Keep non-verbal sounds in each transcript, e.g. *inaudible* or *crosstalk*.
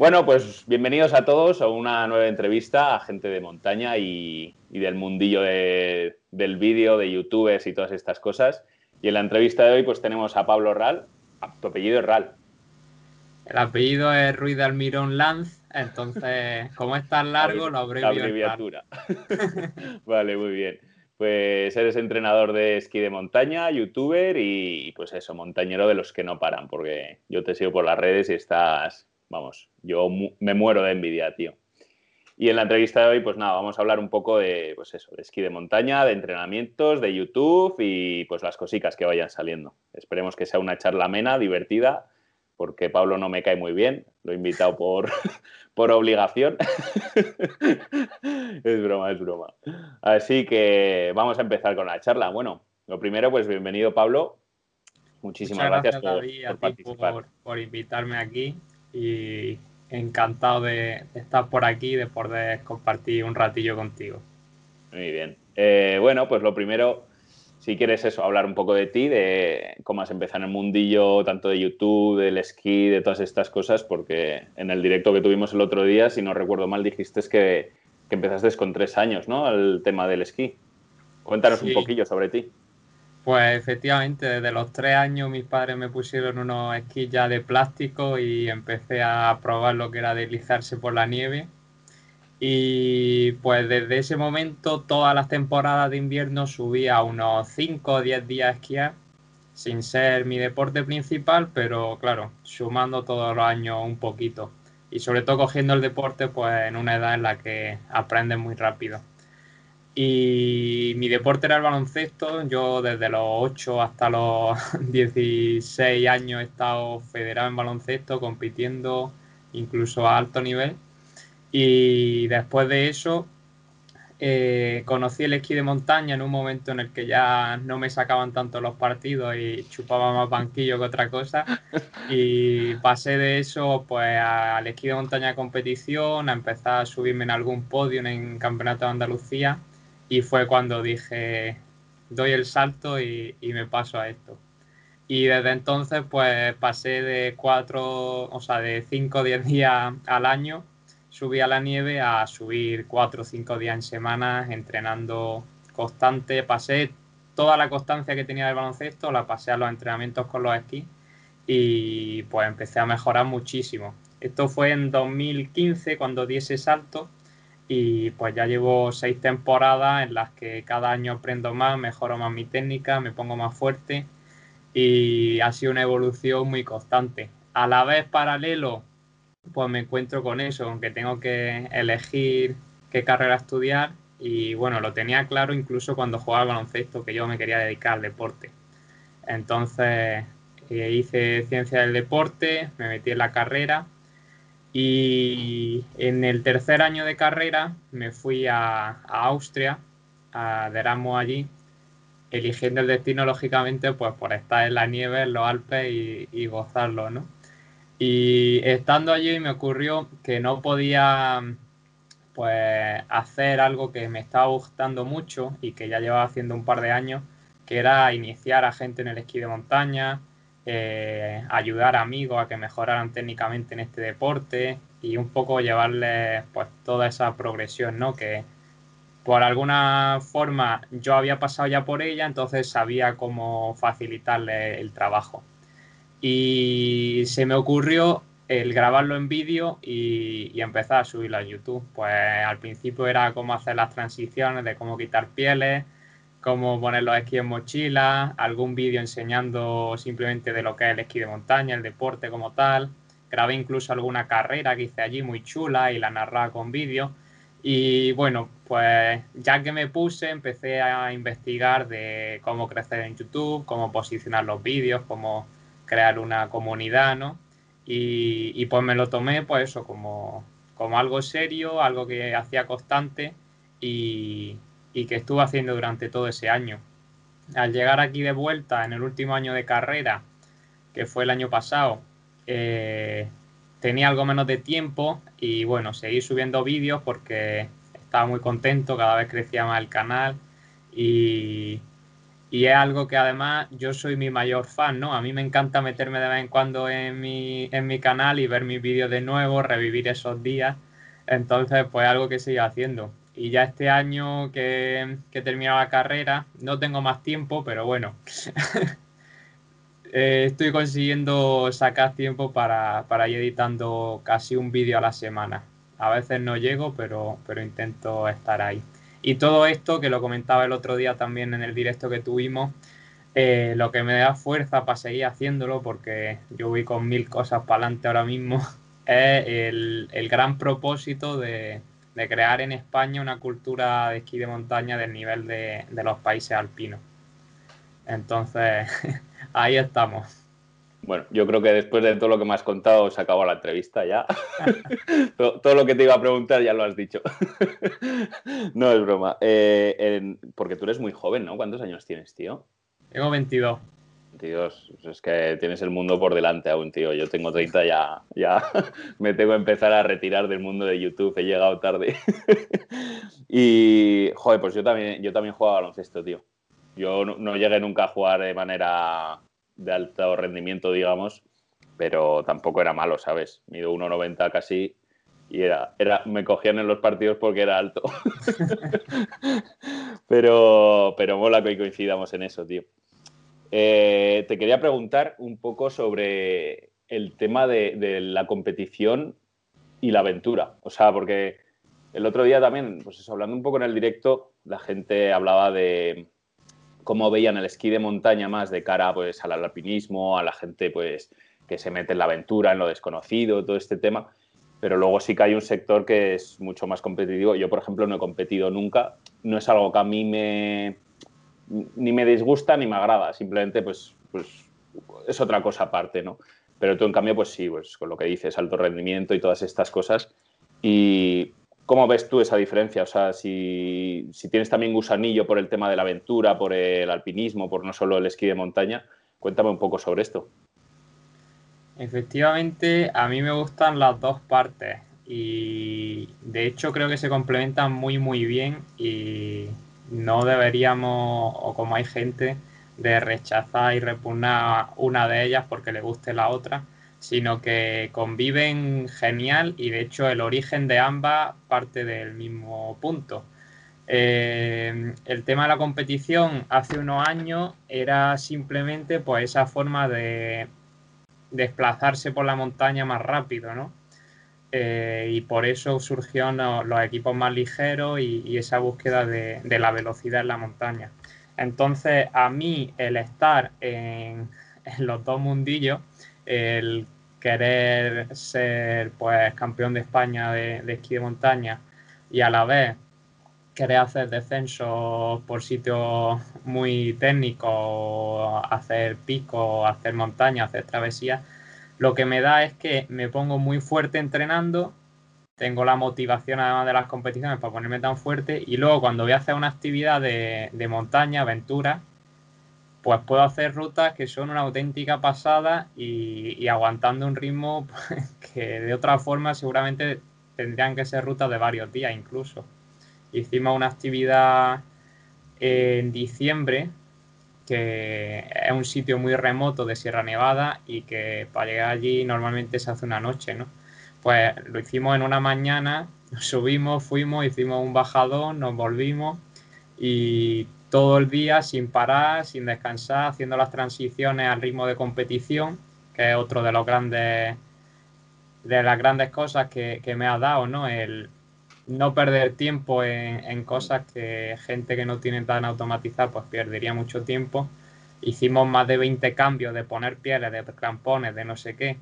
Bueno, pues bienvenidos a todos a una nueva entrevista a gente de montaña y, del mundillo del vídeo, de youtubers y todas estas cosas. Y en la entrevista de hoy pues tenemos a Pablo Ral. Ah, tu apellido es Ral. El apellido es Ruiz de Almirón Lanz, entonces *laughs* como es tan largo lo abrevio La abreviatura. *laughs* vale, muy bien. Pues eres entrenador de esquí de montaña, youtuber y pues eso, montañero de los que no paran, porque yo te sigo por las redes y estás Vamos, yo me muero de envidia, tío. Y en la entrevista de hoy, pues nada, vamos a hablar un poco de, pues eso, de esquí de montaña, de entrenamientos, de YouTube y pues las cositas que vayan saliendo. Esperemos que sea una charla amena, divertida, porque Pablo no me cae muy bien. Lo he invitado por, *laughs* por obligación. *laughs* es broma, es broma. Así que vamos a empezar con la charla. Bueno, lo primero, pues bienvenido, Pablo. Muchísimas gracias, por, participar. por invitarme aquí y encantado de, estar por aquí y de poder compartir un ratillo contigo. Muy bien. Eh, bueno, pues lo primero, si quieres eso, hablar un poco de ti, de cómo has empezado en el mundillo, tanto de YouTube, del esquí, de todas estas cosas, porque en el directo que tuvimos el otro día, si no recuerdo mal, dijiste que, que empezaste con tres años, ¿no? El tema del esquí. Cuéntanos un poquillo sobre ti. Pues efectivamente, desde los tres años mis padres me pusieron unos esquís ya de plástico y empecé a probar lo que era deslizarse por la nieve. Y pues desde ese momento, todas las temporadas de invierno subía unos 5 o 10 días a esquiar, sin ser mi deporte principal, pero claro, sumando todos los años un poquito. Y sobre todo cogiendo el deporte pues en una edad en la que aprendes muy rápido. Y mi deporte era el baloncesto. Yo desde los 8 hasta los *laughs* 16 años he estado federado en baloncesto, compitiendo incluso a alto nivel. Y después de eso eh, conocí el esquí de montaña en un momento en el que ya no me sacaban tanto los partidos y chupaba más banquillo que otra cosa. *laughs* Y pasé de eso pues al esquí de montaña de competición, a empezar a subirme en algún podio en Campeonato de Andalucía y fue cuando dije, doy el salto y, me paso a esto. Y desde entonces, pues pasé de cuatro, o sea, de cinco o *laughs* diez días al año, subí a la nieve a subir cuatro o cinco días en semana, entrenando constante. Pasé toda la constancia que tenía del baloncesto, la pasé a los entrenamientos con los esquís y pues empecé a mejorar muchísimo. Esto fue en 2015 cuando di ese salto y pues ya llevo seis temporadas en las que cada año aprendo más, mejoro más mi técnica, me pongo más fuerte y ha sido una evolución muy constante. A la vez paralelo, pues me encuentro con eso, aunque tengo que elegir qué carrera estudiar y bueno, lo tenía claro incluso cuando jugaba al baloncesto que yo me quería dedicar al deporte. Entonces eh, hice ciencia del deporte, me metí en la carrera y en el tercer año de carrera me fui a, Austria, a Deramo allí, eligiendo el destino lógicamente pues por estar en la nieve, en los Alpes y, gozarlo, ¿no? Y estando allí me ocurrió que no podía pues hacer algo que me estaba gustando mucho y que ya llevaba haciendo un par de años, que era iniciar a gente en el esquí de montaña, eh, ayudar a amigos a que mejoraran técnicamente en este deporte y un poco llevarles pues toda esa progresión, ¿no? Que por alguna forma yo había pasado ya por ella, entonces sabía cómo facilitarle el trabajo. Y se me ocurrió el grabarlo en vídeo y, y, empezar a subirlo a YouTube. Pues al principio era cómo hacer las transiciones, de cómo quitar pieles, cómo poner los esquí en mochila, algún vídeo enseñando simplemente de lo que es el esquí de montaña, el deporte como tal. Grabé incluso alguna carrera que hice allí muy chula y la narraba con vídeo. Y bueno, pues ya que me puse, empecé a investigar de cómo crecer en YouTube, cómo posicionar los vídeos, cómo crear una comunidad, ¿no? Y, y pues me lo tomé, pues eso, como, como algo serio, algo que hacía constante y, y que estuve haciendo durante todo ese año. Al llegar aquí de vuelta en el último año de carrera, que fue el año pasado, eh, tenía algo menos de tiempo y bueno, seguí subiendo vídeos porque estaba muy contento, cada vez crecía más el canal y, y es algo que además yo soy mi mayor fan, ¿no? A mí me encanta meterme de vez en cuando en mi, en mi canal y ver mis vídeos de nuevo, revivir esos días. Entonces, pues algo que sigo haciendo. Y ya este año que, que he terminado la carrera, no tengo más tiempo, pero bueno, *laughs* eh, estoy consiguiendo sacar tiempo para, para ir editando casi un vídeo a la semana. A veces no llego, pero, pero intento estar ahí. Y todo esto, que lo comentaba el otro día también en el directo que tuvimos, eh, lo que me da fuerza para seguir haciéndolo, porque yo voy con mil cosas para adelante ahora mismo, *laughs* es el, gran propósito de, crear en España una cultura de esquí de montaña del nivel de los países alpinos. Entonces, *laughs* ahí estamos. Bueno, yo creo que después de todo lo que me has contado se acabó la entrevista ya. *laughs* todo, lo que te iba a preguntar ya lo has dicho. *laughs* no es broma. Eh, porque tú eres muy joven, ¿no? ¿Cuántos años tienes, tío? Tengo 22. 22. Es que tienes el mundo por delante aún, tío. Yo tengo 30 ya. Ya *laughs* me tengo que empezar a retirar del mundo de YouTube. He llegado tarde. *laughs* y, joder, pues yo también, yo también jugaba baloncesto, tío. Yo no llegué nunca a jugar de manera de alto rendimiento, digamos, pero tampoco era malo, ¿sabes? Mido 1,90 casi y era, era, me cogían en los partidos porque era alto. *laughs* pero, pero mola que coincidamos en eso, tío. Eh, te quería preguntar un poco sobre el tema de, de, la competición y la aventura. O sea, porque el otro día también, pues eso, hablando un poco en el directo, la gente hablaba de, cómo veían el esquí de montaña más de cara pues, al alpinismo, a la gente pues, que se mete en la aventura, en lo desconocido, todo este tema. Pero luego sí que hay un sector que es mucho más competitivo. Yo, por ejemplo, no he competido nunca. No es algo que a mí me, ni me disgusta ni me agrada. Simplemente, pues, pues es otra cosa aparte, ¿no? Pero tú, en cambio, pues sí, pues con lo que dices, alto rendimiento y todas estas cosas. Y ¿Cómo ves tú esa diferencia? O sea, si, tienes también gusanillo por el tema de la aventura, por el alpinismo, por no solo el esquí de montaña, cuéntame un poco sobre esto. Efectivamente, a mí me gustan las dos partes y de hecho creo que se complementan muy muy bien y no deberíamos, o como hay gente, de rechazar y repugnar una de ellas porque le guste la otra sino que conviven genial y de hecho el origen de ambas parte del mismo punto. Eh, el tema de la competición hace unos años era simplemente pues esa forma de desplazarse por la montaña más rápido, ¿no? Eh, y por eso surgieron los, equipos más ligeros y, esa búsqueda de, de, la velocidad en la montaña. Entonces, a mí el estar en, *laughs* los dos mundillos el querer ser pues campeón de España de, esquí de montaña y a la vez querer hacer descensos por sitios muy técnicos, hacer pico, hacer montaña, hacer travesías, lo que me da es que me pongo muy fuerte entrenando, tengo la motivación además de las competiciones para ponerme tan fuerte y luego cuando voy a hacer una actividad de, de montaña, aventura, pues puedo hacer rutas que son una auténtica pasada y, aguantando un ritmo pues, *laughs* que de otra forma seguramente tendrían que ser rutas de varios días incluso. Hicimos una actividad en diciembre que es un sitio muy remoto de Sierra Nevada y que para llegar allí normalmente se hace una noche, ¿no? Pues lo hicimos en una mañana, *laughs* subimos, fuimos, hicimos un bajadón, nos volvimos y todo el día sin parar, sin descansar, haciendo las transiciones al ritmo de competición, que es otro de los grandes de las grandes cosas que, me ha dado, ¿no? El no perder tiempo en, cosas que gente que no tiene tan automatizar pues perdería mucho tiempo. Hicimos más de 20 cambios de poner pieles, de crampones, de no sé qué,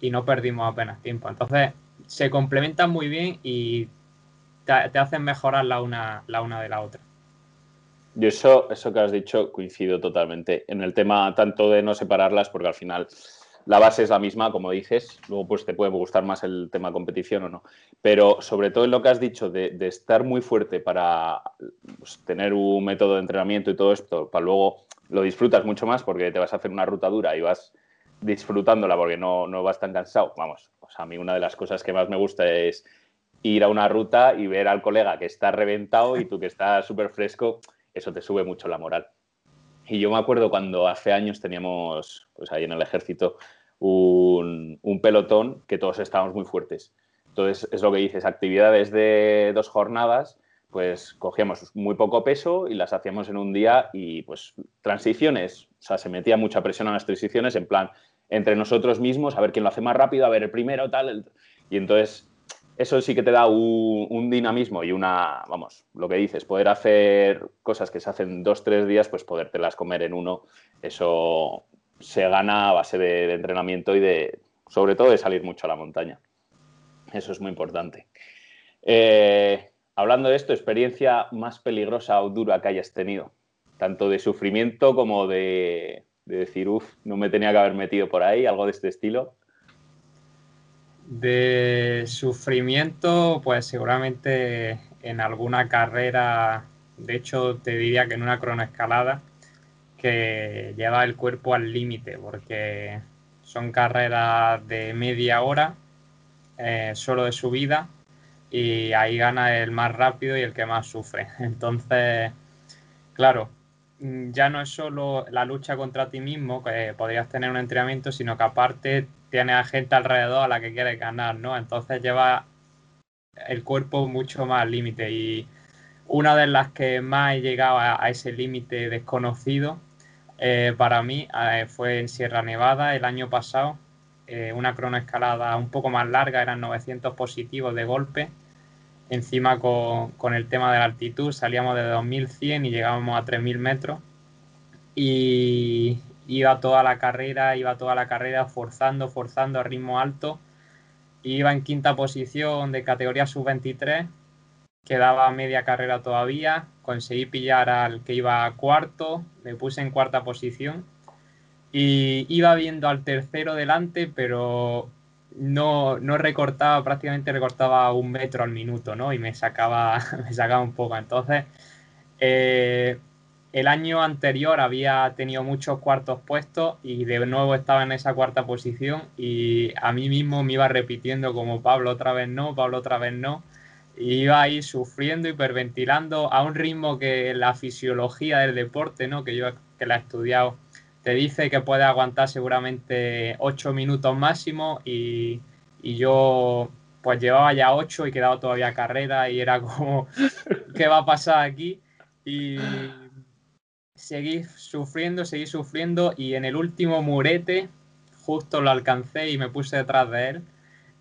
y no perdimos apenas tiempo. Entonces, se complementan muy bien y te, te hacen mejorar la una, la una de la otra. Yo eso, eso que has dicho coincido totalmente. En el tema tanto de no separarlas, porque al final la base es la misma, como dices, luego pues te puede gustar más el tema competición o no. Pero sobre todo en lo que has dicho de, estar muy fuerte para pues, tener un método de entrenamiento y todo esto, para luego lo disfrutas mucho más porque te vas a hacer una ruta dura y vas disfrutándola porque no, no vas tan cansado. Vamos, o sea, a mí una de las cosas que más me gusta es ir a una ruta y ver al colega que está reventado y tú que estás súper fresco eso te sube mucho la moral. Y yo me acuerdo cuando hace años teníamos, pues ahí en el ejército, un, un pelotón que todos estábamos muy fuertes. Entonces, es lo que dices, actividades de dos jornadas, pues cogíamos muy poco peso y las hacíamos en un día y pues transiciones, o sea, se metía mucha presión a las transiciones en plan entre nosotros mismos, a ver quién lo hace más rápido, a ver el primero, tal, y entonces eso sí que te da un, dinamismo y una, vamos, lo que dices, poder hacer cosas que se hacen dos, tres días, pues podértelas comer en uno, eso se gana a base de, entrenamiento y de, sobre todo, de salir mucho a la montaña. Eso es muy importante. Eh, hablando de esto, experiencia más peligrosa o dura que hayas tenido, tanto de sufrimiento como de, de decir, uff, no me tenía que haber metido por ahí, algo de este estilo. De sufrimiento, pues seguramente en alguna carrera, de hecho te diría que en una cronoescalada, que lleva el cuerpo al límite, porque son carreras de media hora, eh, solo de subida, y ahí gana el más rápido y el que más sufre. *laughs* Entonces, claro, ya no es solo la lucha contra ti mismo, que podrías tener un entrenamiento, sino que aparte tienes a gente alrededor a la que quieres ganar, ¿no? Entonces lleva el cuerpo mucho más al límite y una de las que más he llegado a, ese límite desconocido eh, para mí eh, fue en Sierra Nevada el año pasado, eh, una cronoescalada un poco más larga, eran 900 positivos de golpe, encima con, con el tema de la altitud, salíamos de 2100 y llegábamos a 3000 metros. Y, iba toda la carrera, iba toda la carrera forzando, forzando a ritmo alto. Iba en quinta posición de categoría sub-23, quedaba media carrera todavía, conseguí pillar al que iba cuarto, me puse en cuarta posición y iba viendo al tercero delante, pero no, no recortaba, prácticamente recortaba un metro al minuto, ¿no? Y me sacaba, *laughs* me sacaba un poco. Entonces, eh, el año anterior había tenido muchos cuartos puestos y de nuevo estaba en esa cuarta posición y a mí mismo me iba repitiendo como Pablo otra vez no, Pablo otra vez no. Iba ahí sufriendo, hiperventilando a un ritmo que la fisiología del deporte, ¿no? que yo que la he estudiado, te dice que puede aguantar seguramente ocho minutos máximo y, y yo pues llevaba ya ocho y quedaba todavía carrera y era como, *laughs* ¿qué va a pasar aquí? Y seguí sufriendo, seguí sufriendo y en el último murete justo lo alcancé y me puse detrás de él.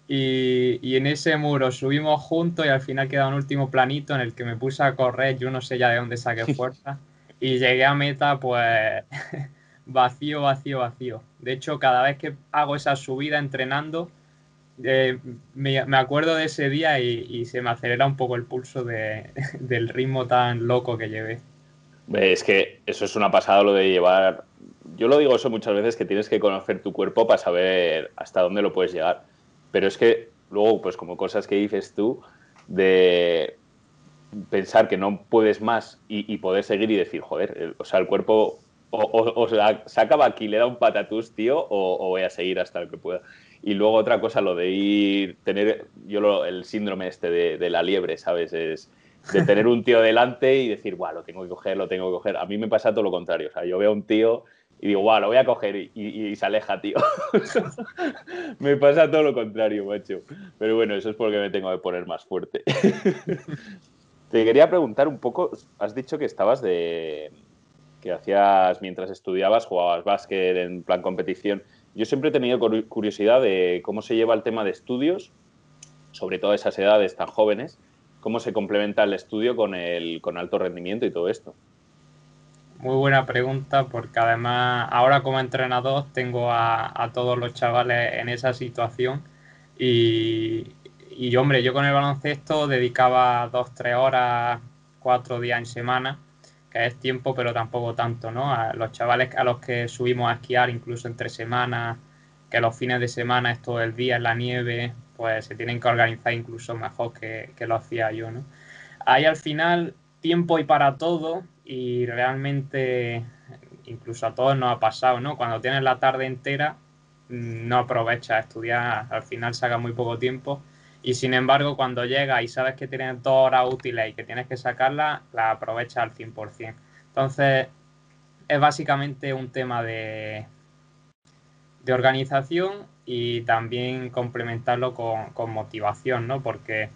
Y, en ese muro subimos juntos y al final queda un último planito en el que me puse a correr, yo no sé ya de dónde saqué *laughs* fuerza. Y llegué a meta pues *laughs* vacío, vacío, vacío. De hecho, cada vez que hago esa subida entrenando, eh, me, acuerdo de ese día y, se me acelera un poco el pulso *laughs* del ritmo tan loco que llevé. Es que eso es una pasada lo de llevar. Yo lo digo eso muchas veces que tienes que conocer tu cuerpo para saber hasta dónde lo puedes llegar. Pero es que luego, pues como cosas que dices tú, de pensar que no puedes más y, poder seguir y decir, joder, o sea, el cuerpo o, se acaba aquí, le da un patatús, tío, o, voy a seguir hasta lo que pueda. Y luego otra cosa, lo de ir, tener, yo el síndrome este de, de la liebre, ¿sabes? Es, de tener un tío delante y decir, guau, lo tengo que coger, lo tengo que coger. A mí me pasa todo lo contrario. O sea, yo veo a un tío y digo, guau, lo voy a coger y, se aleja, tío. *laughs* me pasa todo lo contrario, macho. Pero bueno, eso es porque me tengo que poner más fuerte. *laughs* Te quería preguntar un poco, has dicho que estabas de que hacías mientras estudiabas, jugabas básquet en plan competición. Yo siempre he tenido curiosidad de cómo se lleva el tema de estudios, sobre todo a esas edades tan jóvenes, cómo se complementa el estudio con el con alto rendimiento y todo esto. Muy buena pregunta, porque además ahora como entrenador tengo a, todos los chavales en esa situación y, y, hombre, yo con el baloncesto dedicaba dos, tres horas, cuatro días en semana, que es tiempo, pero tampoco tanto, ¿no? A los chavales a los que subimos a esquiar incluso entre semanas, que los fines de semana es todo el día en la nieve, pues se tienen que organizar incluso mejor que, lo hacía yo, ¿no? Hay al final tiempo y para todo y realmente incluso a todos nos ha pasado, ¿no? Cuando tienes la tarde entera mm, no aprovechas a estudiar, al final saca muy poco tiempo y sin embargo cuando llegas y sabes que tienes dos horas útiles y que tienes que sacarla, la aprovechas al 100%. Entonces, es básicamente un tema de, de organización y también complementarlo con, motivación, ¿no? Porque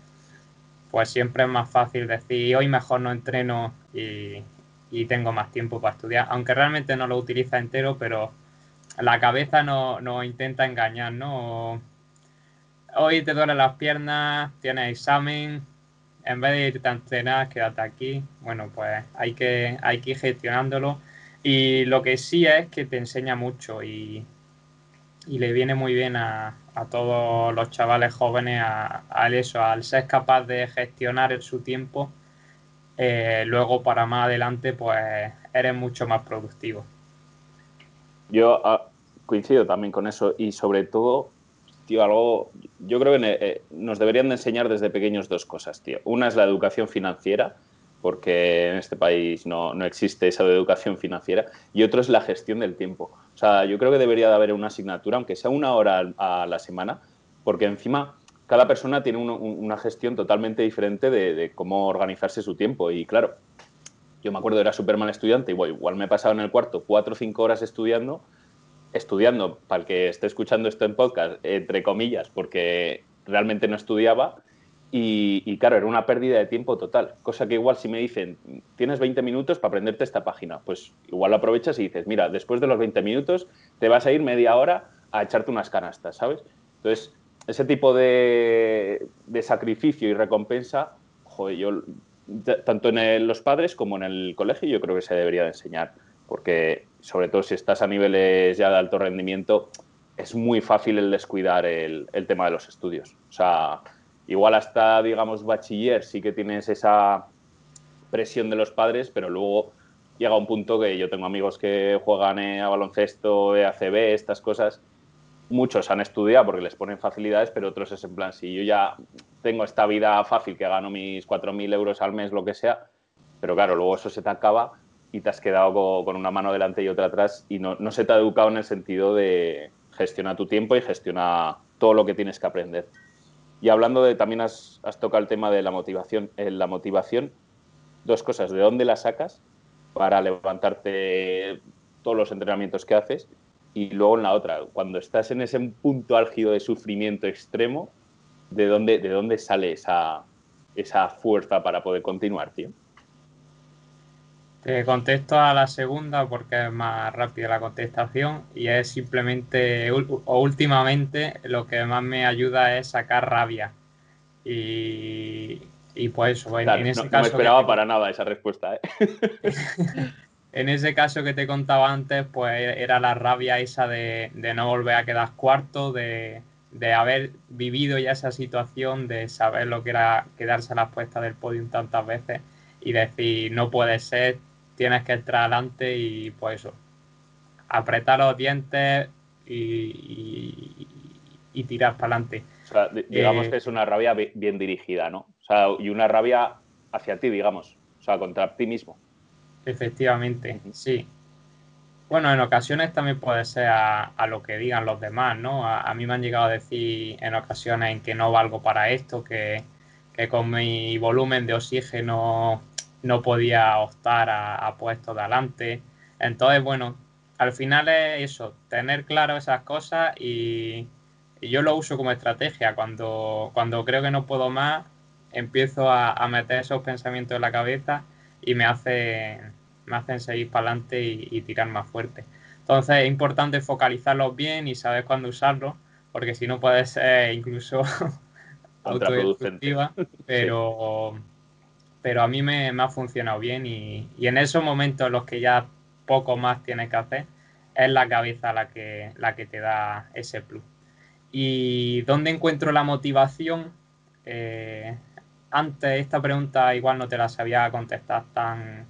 pues siempre es más fácil decir hoy mejor no entreno y, tengo más tiempo para estudiar, aunque realmente no lo utiliza entero, pero la cabeza nos no intenta engañar, ¿no? Hoy te duelen las piernas, tienes examen, en vez de irte a entrenar, quédate aquí. Bueno, pues hay que, hay que ir gestionándolo. Y lo que sí es que te enseña mucho y, le viene muy bien a, todos los chavales jóvenes a, eso, al ser capaz de gestionar su tiempo, eh, luego para más adelante, pues eres mucho más productivo. Yo ah, coincido también con eso y sobre todo tío, algo, yo creo que eh, nos deberían de enseñar desde pequeños dos cosas, tío. Una es la educación financiera, porque en este país no, existe esa educación financiera, y otro es la gestión del tiempo. O sea, yo creo que debería de haber una asignatura, aunque sea una hora a la semana, porque encima cada persona tiene una gestión totalmente diferente de, cómo organizarse su tiempo. Y claro, yo me acuerdo, era súper mal estudiante, igual, igual me he pasado en el cuarto cuatro o cinco horas estudiando, estudiando, para el que esté escuchando esto en podcast, entre comillas, porque realmente no estudiaba. Y, claro, era una pérdida de tiempo total. Cosa que igual si me dicen, tienes 20 minutos para aprenderte esta página, pues igual lo aprovechas y dices, mira, después de los 20 minutos te vas a ir media hora a echarte unas canastas, ¿sabes? Entonces, ese tipo de, sacrificio y recompensa, joder, yo, tanto en los padres como en el colegio, yo creo que se debería de enseñar porque sobre todo si estás a niveles ya de alto rendimiento, es muy fácil el descuidar el, tema de los estudios. O sea, igual hasta, digamos, bachiller sí que tienes esa presión de los padres, pero luego llega un punto que yo tengo amigos que juegan a baloncesto, ACB, estas cosas. Muchos han estudiado porque les ponen facilidades, pero otros es en plan, si yo ya tengo esta vida fácil que gano mis 4.000 euros al mes, lo que sea, pero claro, luego eso se te acaba y te has quedado con, una mano delante y otra atrás y no, se te ha educado en el sentido de gestionar tu tiempo y gestionar todo lo que tienes que aprender. Y hablando de, también has, tocado el tema de la motivación. En la motivación, dos cosas, ¿de dónde la sacas para levantarte todos los entrenamientos que haces? Y luego en la otra, cuando estás en ese punto álgido de sufrimiento extremo, ¿de dónde, de dónde sale esa, esa fuerza para poder continuar, tío? Te contesto a la segunda porque es más rápida la contestación y es simplemente o últimamente lo que más me ayuda es sacar rabia. Y, y pues eso, en, ese caso. No me esperaba para nada esa respuesta. ¿eh? *laughs* *laughs* en ese caso que te contaba antes, pues era la rabia esa de, no volver a quedar cuarto, de, de, haber vivido ya esa situación, de saber lo que era quedarse a las puestas del podium tantas veces y decir, no puede ser, tienes que entrar adelante y pues eso, apretar los dientes y, tirar para adelante. digamos eh, que es una rabia bien dirigida, ¿no? O sea, y una rabia hacia ti, digamos, o sea, contra ti mismo. Efectivamente, sí. Bueno, en ocasiones también puede ser a, lo que digan los demás, ¿no? A, mí me han llegado a decir en ocasiones en que no valgo para esto, que, que con mi volumen de oxígeno no podía optar a, puestos de adelante. Entonces, bueno, al final es eso, tener claro esas cosas y, yo lo uso como estrategia. Cuando, cuando creo que no puedo más, empiezo a, meter esos pensamientos en la cabeza y me, hace, me hacen seguir para adelante y, tirar más fuerte. Entonces es importante focalizarlos bien y saber cuándo usarlos, porque si no puede ser incluso *laughs* autodestructiva, *laughs* pero pero a mí me, ha funcionado bien y, en esos momentos en los que ya poco más tienes que hacer, es la cabeza la que, la que te da ese plus. ¿Y dónde encuentro la motivación? Eh, antes esta pregunta igual no te la sabía contestar tan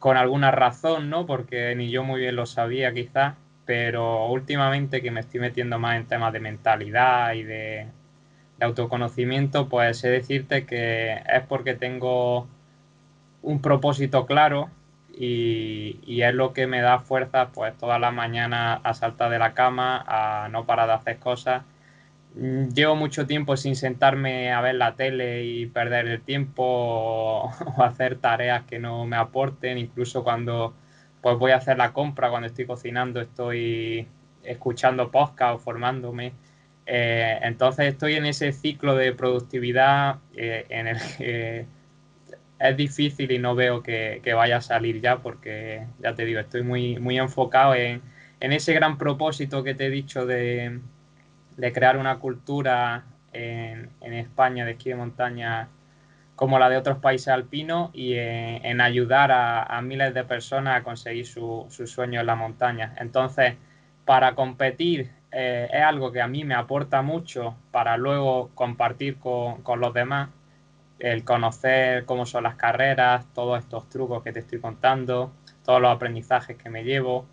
con alguna razón, ¿no? Porque ni yo muy bien lo sabía quizás, pero últimamente que me estoy metiendo más en temas de mentalidad y de, autoconocimiento, pues sé decirte que es porque tengo un propósito claro y, es lo que me da fuerza pues todas las mañanas a saltar de la cama, a no parar de hacer cosas. Llevo mucho tiempo sin sentarme a ver la tele y perder el tiempo *laughs* o, hacer tareas que no me aporten, incluso cuando, pues voy a hacer la compra cuando estoy cocinando, estoy escuchando podcast o formándome. Eh, entonces estoy en ese ciclo de productividad eh, en el que es difícil y no veo que, vaya a salir ya porque, ya te digo, estoy muy, muy enfocado en, ese gran propósito que te he dicho de, crear una cultura en, España de esquí de montaña como la de otros países alpinos y en, ayudar a, miles de personas a conseguir su, su sueño en la montaña. Entonces, para competir eh, es algo que a mí me aporta mucho para luego compartir con, los demás, el conocer cómo son las carreras, todos estos trucos que te estoy contando, todos los aprendizajes que me llevo,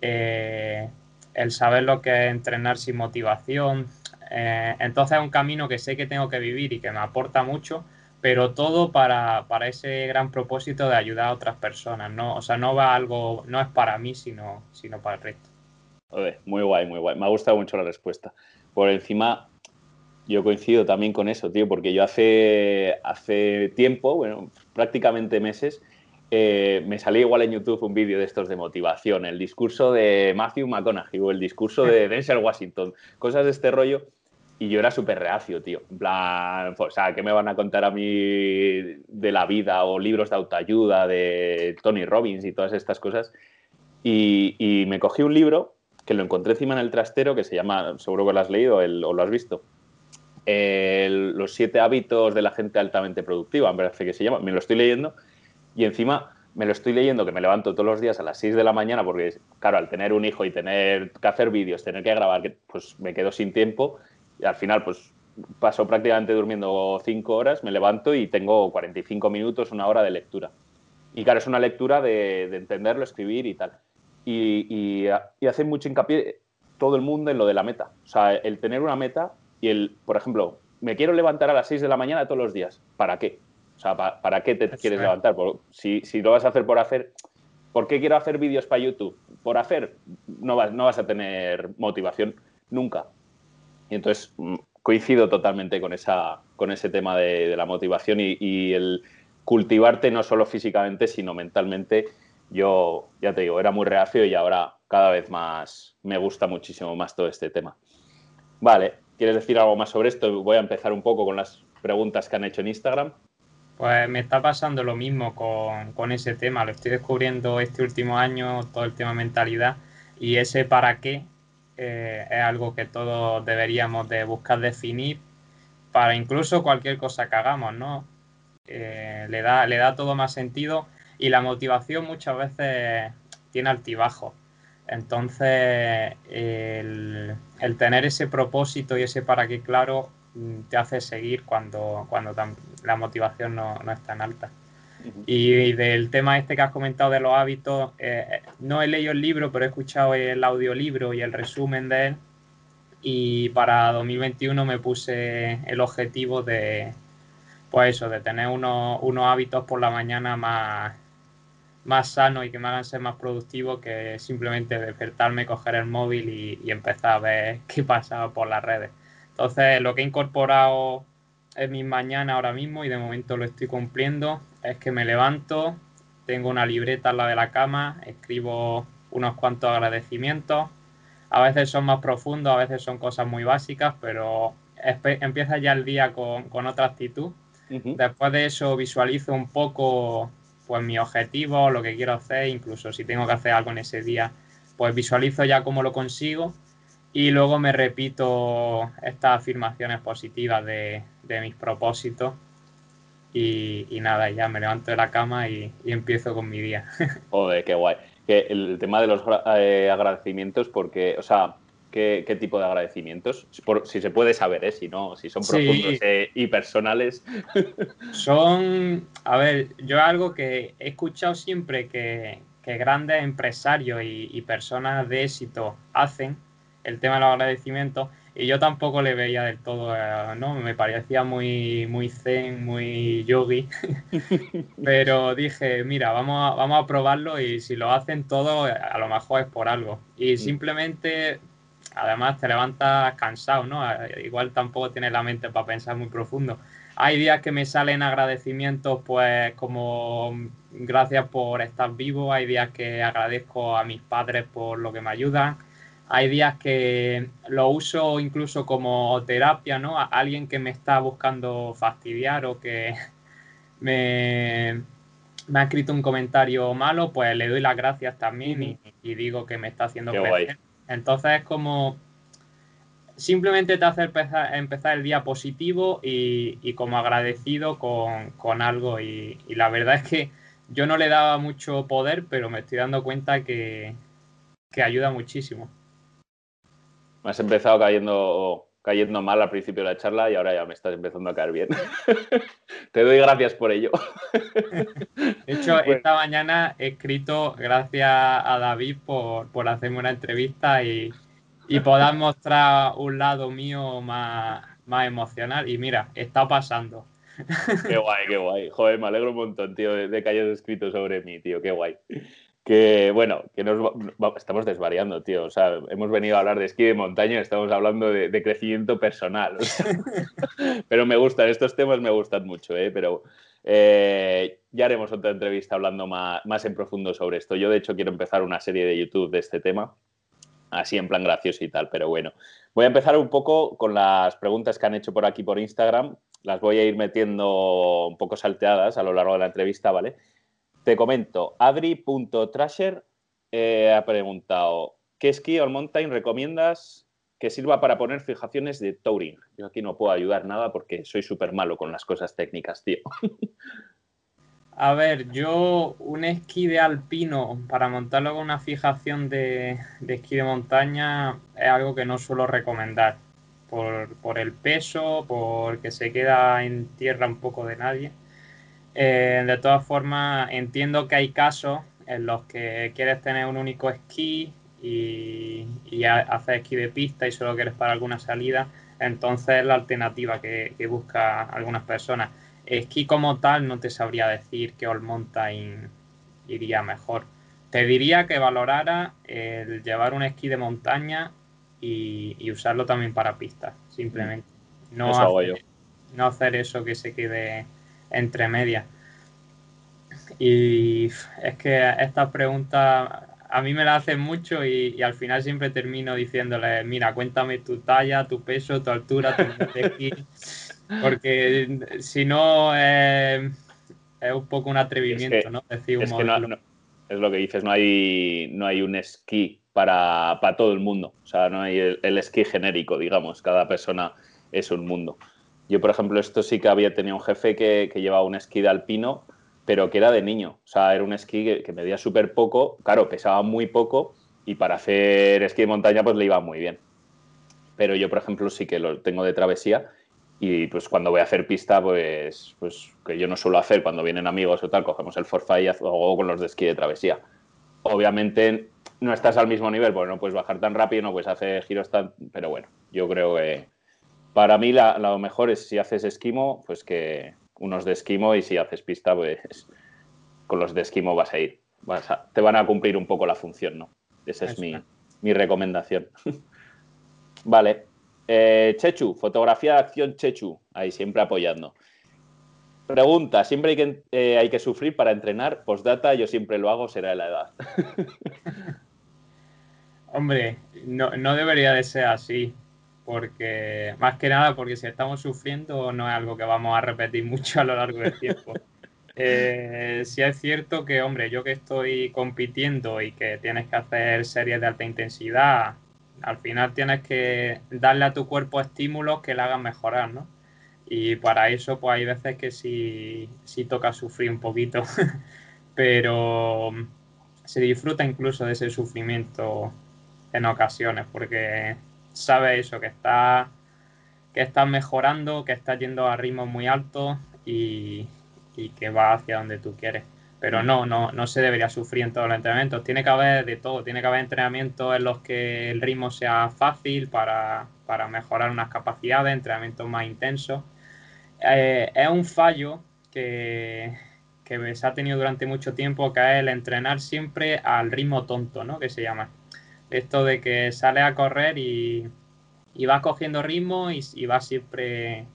eh, el saber lo que es entrenar sin motivación. Eh, entonces es un camino que sé que tengo que vivir y que me aporta mucho, pero todo para, ese gran propósito de ayudar a otras personas, ¿no? O sea, no va algo, no es para mí, sino, sino para el resto muy guay, muy guay. Me ha gustado mucho la respuesta. Por encima, yo coincido también con eso, tío, porque yo hace, hace tiempo, bueno, prácticamente meses, eh, me salía igual en YouTube un vídeo de estos de motivación, el discurso de Matthew McConaughey o el discurso de *laughs* Denzel Washington, cosas de este rollo. Y yo era súper reacio, tío. En plan, o sea, ¿qué me van a contar a mí de la vida o libros de autoayuda de Tony Robbins y todas estas cosas? Y, y me cogí un libro que lo encontré encima en el trastero, que se llama, seguro que lo has leído o lo has visto, los siete hábitos de la gente altamente productiva, me parece que se llama, me lo estoy leyendo y encima me lo estoy leyendo que me levanto todos los días a las 6 de la mañana porque, claro, al tener un hijo y tener que hacer vídeos, tener que grabar, pues me quedo sin tiempo y al final pues paso prácticamente durmiendo 5 horas, me levanto y tengo 45 minutos, una hora de lectura. Y claro, es una lectura de, de entenderlo, escribir y tal y, y, hace mucho hincapié todo el mundo en lo de la meta. O sea, el tener una meta y el, por ejemplo, me quiero levantar a las 6 de la mañana todos los días. ¿Para qué? O sea, ¿para, qué te quieres levantar? si, si, lo vas a hacer por hacer, ¿por qué quiero hacer vídeos para YouTube? Por hacer, no vas, no vas a tener motivación nunca. Y entonces mm, coincido totalmente con, esa, con ese tema de, de la motivación y, y, el cultivarte no solo físicamente, sino mentalmente yo, ya te digo, era muy reacio y ahora cada vez más me gusta muchísimo más todo este tema. Vale, ¿quieres decir algo más sobre esto? Voy a empezar un poco con las preguntas que han hecho en Instagram. Pues me está pasando lo mismo con, ese tema, lo estoy descubriendo este último año, todo el tema mentalidad y ese para qué eh, es algo que todos deberíamos de buscar definir para incluso cualquier cosa que hagamos, ¿no? Eh, le, da, le da todo más sentido y la motivación muchas veces tiene altibajo. Entonces, el, tener ese propósito y ese para qué claro mm, te hace seguir cuando, cuando la motivación no, no, es tan alta. y, del tema este que has comentado de los hábitos, eh, no he leído el libro, pero he escuchado el audiolibro y el resumen de él. Y para 2021 me puse el objetivo de, pues eso, de tener unos, unos hábitos por la mañana más, más sano y que me hagan ser más productivo que simplemente despertarme, coger el móvil y, empezar a ver *laughs* qué pasa por las redes. Entonces, lo que he incorporado en mi mañana ahora mismo y de momento lo estoy cumpliendo es que me levanto, tengo una libreta al lado de la cama, escribo unos cuantos agradecimientos. A veces son más profundos, a veces son cosas muy básicas, pero empieza ya el día con, otra actitud. Después de eso visualizo un poco pues mi objetivo, lo que quiero hacer, incluso si tengo que hacer algo en ese día, pues visualizo ya cómo lo consigo y luego me repito estas afirmaciones positivas de, mis propósitos y, nada, ya me levanto de la cama y, empiezo con mi día. *laughs* Joder, qué guay. Que el tema de los eh, agradecimientos, porque, o sea, ¿Qué, tipo de agradecimientos? si se puede saber, ¿eh? si no, si son profundos eh, y personales. *laughs* Son, a ver, yo algo que he escuchado siempre que, grandes empresarios y, personas de éxito hacen, el tema de los agradecimientos, y yo tampoco le veía del todo, eh, ¿no? Me parecía muy, muy zen, muy yogi, *laughs* pero dije, mira, vamos a, vamos a probarlo y si lo hacen todos, a lo mejor es por algo. Y mm. simplemente además te levantas cansado, ¿no? Igual tampoco tienes la mente para pensar muy profundo. Hay días que me salen agradecimientos, pues como gracias por estar vivo, hay días que agradezco a mis padres por lo que me ayudan, hay días que lo uso incluso como terapia, ¿no? A alguien que me está buscando fastidiar o que *laughs* me, me ha escrito un comentario malo, pues le doy las gracias también y, digo que me está haciendo crecer. Entonces es como simplemente te hace empezar, el día positivo y, como agradecido con, algo. Y, la verdad es que yo no le daba mucho poder, pero me estoy dando cuenta que, que ayuda muchísimo. Me has empezado cayendo cayendo mal al principio de la charla y ahora ya me estás empezando a caer bien. *laughs* Te doy gracias por ello. De hecho, *laughs* esta mañana he escrito gracias a David por, por hacerme una entrevista y, y poder mostrar un lado mío más, más emocional. Y mira, está pasando. Qué guay, qué guay. Joder, me alegro un montón, tío, de que hayas escrito sobre mí, tío. Qué guay que bueno, que nos estamos desvariando, tío. O sea, hemos venido a hablar de esquí de montaña, estamos hablando de, crecimiento personal. *laughs* *laughs* pero me gustan, estos temas me gustan mucho, ¿eh? Pero eh, ya haremos otra entrevista hablando más, más, en profundo sobre esto. Yo, de hecho, quiero empezar una serie de YouTube de este tema, así en plan gracioso y tal, pero bueno. Voy a empezar un poco con las preguntas que han hecho por aquí por Instagram. Las voy a ir metiendo un poco salteadas a lo largo de la entrevista, ¿vale? Te comento, Adri.trasher eh, ha preguntado, ¿qué esquí all mountain recomiendas que sirva para poner fijaciones de touring? Yo aquí no puedo ayudar nada porque soy súper malo con las cosas técnicas, tío. A ver, yo un esquí de alpino para montarlo con una fijación de, esquí de montaña es algo que no suelo recomendar por, por el peso, porque se queda en tierra un poco de nadie. Eh, de todas formas, entiendo que hay casos en los que quieres tener un único esquí y, y hacer esquí de pista y solo quieres para alguna salida. Entonces es la alternativa que, que busca algunas personas. Esquí como tal no te sabría decir que All Mountain iría mejor. Te diría que valorara el llevar un esquí de montaña y, usarlo también para pistas, simplemente. No, no hacer eso que se quede entre medias. Y es que esta pregunta a mí me la hacen mucho y, al final siempre termino diciéndole, mira, cuéntame tu talla, tu peso, tu altura, tu *laughs* porque si no es un poco un atrevimiento, ¿no? Decir es, es lo que dices, no hay, no hay un esquí para, todo el mundo, o sea, no hay el esquí genérico, digamos, cada persona es un mundo. Yo, por ejemplo, esto sí que había tenido un jefe que, llevaba un esquí de alpino, pero que era de niño. O sea, era un esquí que, medía súper poco, claro, pesaba muy poco y para hacer esquí de montaña pues le iba muy bien. Pero yo, por ejemplo, sí que lo tengo de travesía y pues cuando voy a hacer pista, pues, pues que yo no suelo hacer cuando vienen amigos o tal, cogemos el forfait y hago con los de esquí de travesía. Obviamente no estás al mismo nivel, porque no puedes bajar tan rápido, no puedes hacer giros tan... Pero bueno, yo creo que, para mí lo mejor es si haces esquimo, pues que unos de esquimo y si haces pista, pues con los de esquimo vas a ir. te van a cumplir un poco la función, ¿no? Esa es mi, recomendación. *laughs* vale. Eh, Chechu, fotografía de acción Chechu, ahí siempre apoyando. Pregunta, ¿siempre hay que, eh, hay que sufrir para entrenar? Postdata, yo siempre lo hago, será de la edad. *laughs* Hombre, no, no debería de ser así porque más que nada porque si estamos sufriendo no es algo que vamos a repetir *laughs* mucho a lo largo del tiempo. Eh, si es cierto que, hombre, yo que estoy compitiendo y que tienes que hacer series de alta intensidad, al final tienes que darle a tu cuerpo estímulos que le hagan mejorar, ¿no? Y para eso, pues hay veces que sí, sí toca sufrir un poquito, *laughs* pero se disfruta incluso de ese sufrimiento en ocasiones, porque sabes eso, que estás que estás mejorando, que estás yendo a ritmos muy altos y, que va hacia donde tú quieres. Pero no, no, no se debería sufrir en todos los entrenamientos. Tiene que haber de todo. Tiene que haber entrenamientos en los que el ritmo sea fácil para, mejorar unas capacidades, entrenamientos más intensos. Eh, es un fallo que, que se ha tenido durante mucho tiempo, que es el entrenar siempre al ritmo tonto, ¿no? Que se llama esto de que sale a correr y, y vas cogiendo ritmo y, y vas siempre,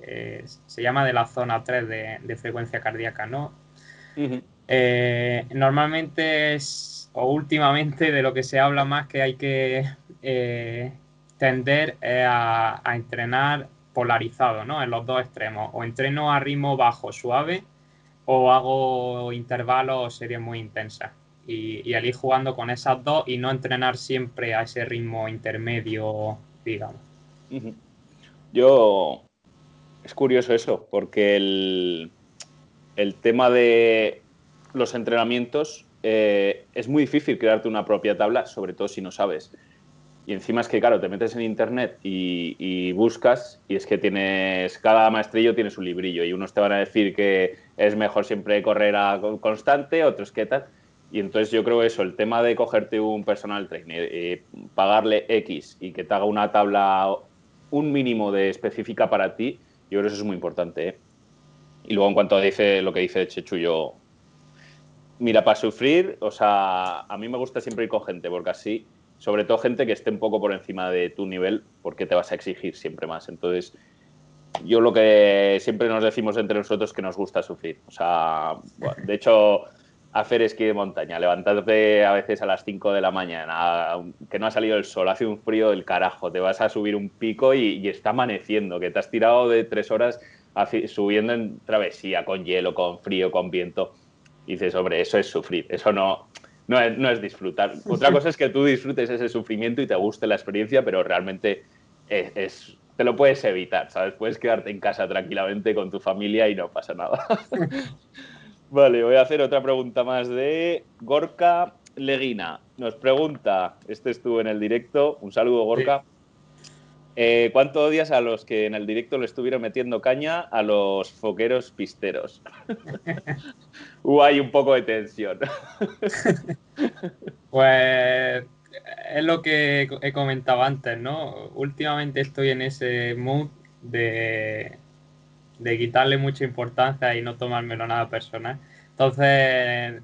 eh, se llama de la zona 3 de, frecuencia cardíaca, ¿no? Eh, normalmente es, o últimamente de lo que se habla más que hay que eh, tender a, a, entrenar polarizado, ¿no? En los dos extremos. O entreno a ritmo bajo, suave, o hago intervalos o series muy intensas. Y, el ir jugando con esas dos y no entrenar siempre a ese ritmo intermedio, digamos. Yo, es curioso eso, porque el, el tema de los entrenamientos eh, es muy difícil crearte una propia tabla, sobre todo si no sabes. Y encima es que, claro, te metes en internet y, y, buscas y es que tienes, cada maestrillo tiene su librillo y unos te van a decir que es mejor siempre correr a constante, otros que tal. Y entonces yo creo eso, el tema de cogerte un personal trainer, eh, pagarle X y que te haga una tabla, un mínimo de específica para ti, yo creo que eso es muy importante. ¿eh? Y luego en cuanto dice lo que dice Chechu, yo, mira, para sufrir, o sea, a mí me gusta siempre ir con gente, porque así sobre todo gente que esté un poco por encima de tu nivel, porque te vas a exigir siempre más. Entonces, yo lo que siempre nos decimos entre nosotros es que nos gusta sufrir. O sea, de hecho, hacer esquí de montaña, levantarte a veces a las 5 de la mañana, que no ha salido el sol, hace un frío del carajo, te vas a subir un pico y, y está amaneciendo, que te has tirado de tres horas subiendo en travesía, con hielo, con frío, con viento. Y dices, hombre, eso es sufrir, eso no, no es, no es, disfrutar. Otra cosa es que tú disfrutes ese sufrimiento y te guste la experiencia, pero realmente es, es, te lo puedes evitar, ¿sabes? Puedes quedarte en casa tranquilamente con tu familia y no pasa nada. *laughs* vale, voy a hacer otra pregunta más de Gorka Leguina. Nos pregunta, este estuvo en el directo, un saludo Gorka. Sí. Eh, ¿Cuánto odias a los que en el directo le estuvieron metiendo caña a los foqueros pisteros? *laughs* Hubo ahí un poco de tensión. *laughs* pues es lo que he comentado antes, ¿no? Últimamente estoy en ese mood de, de quitarle mucha importancia y no tomármelo nada personal. Entonces,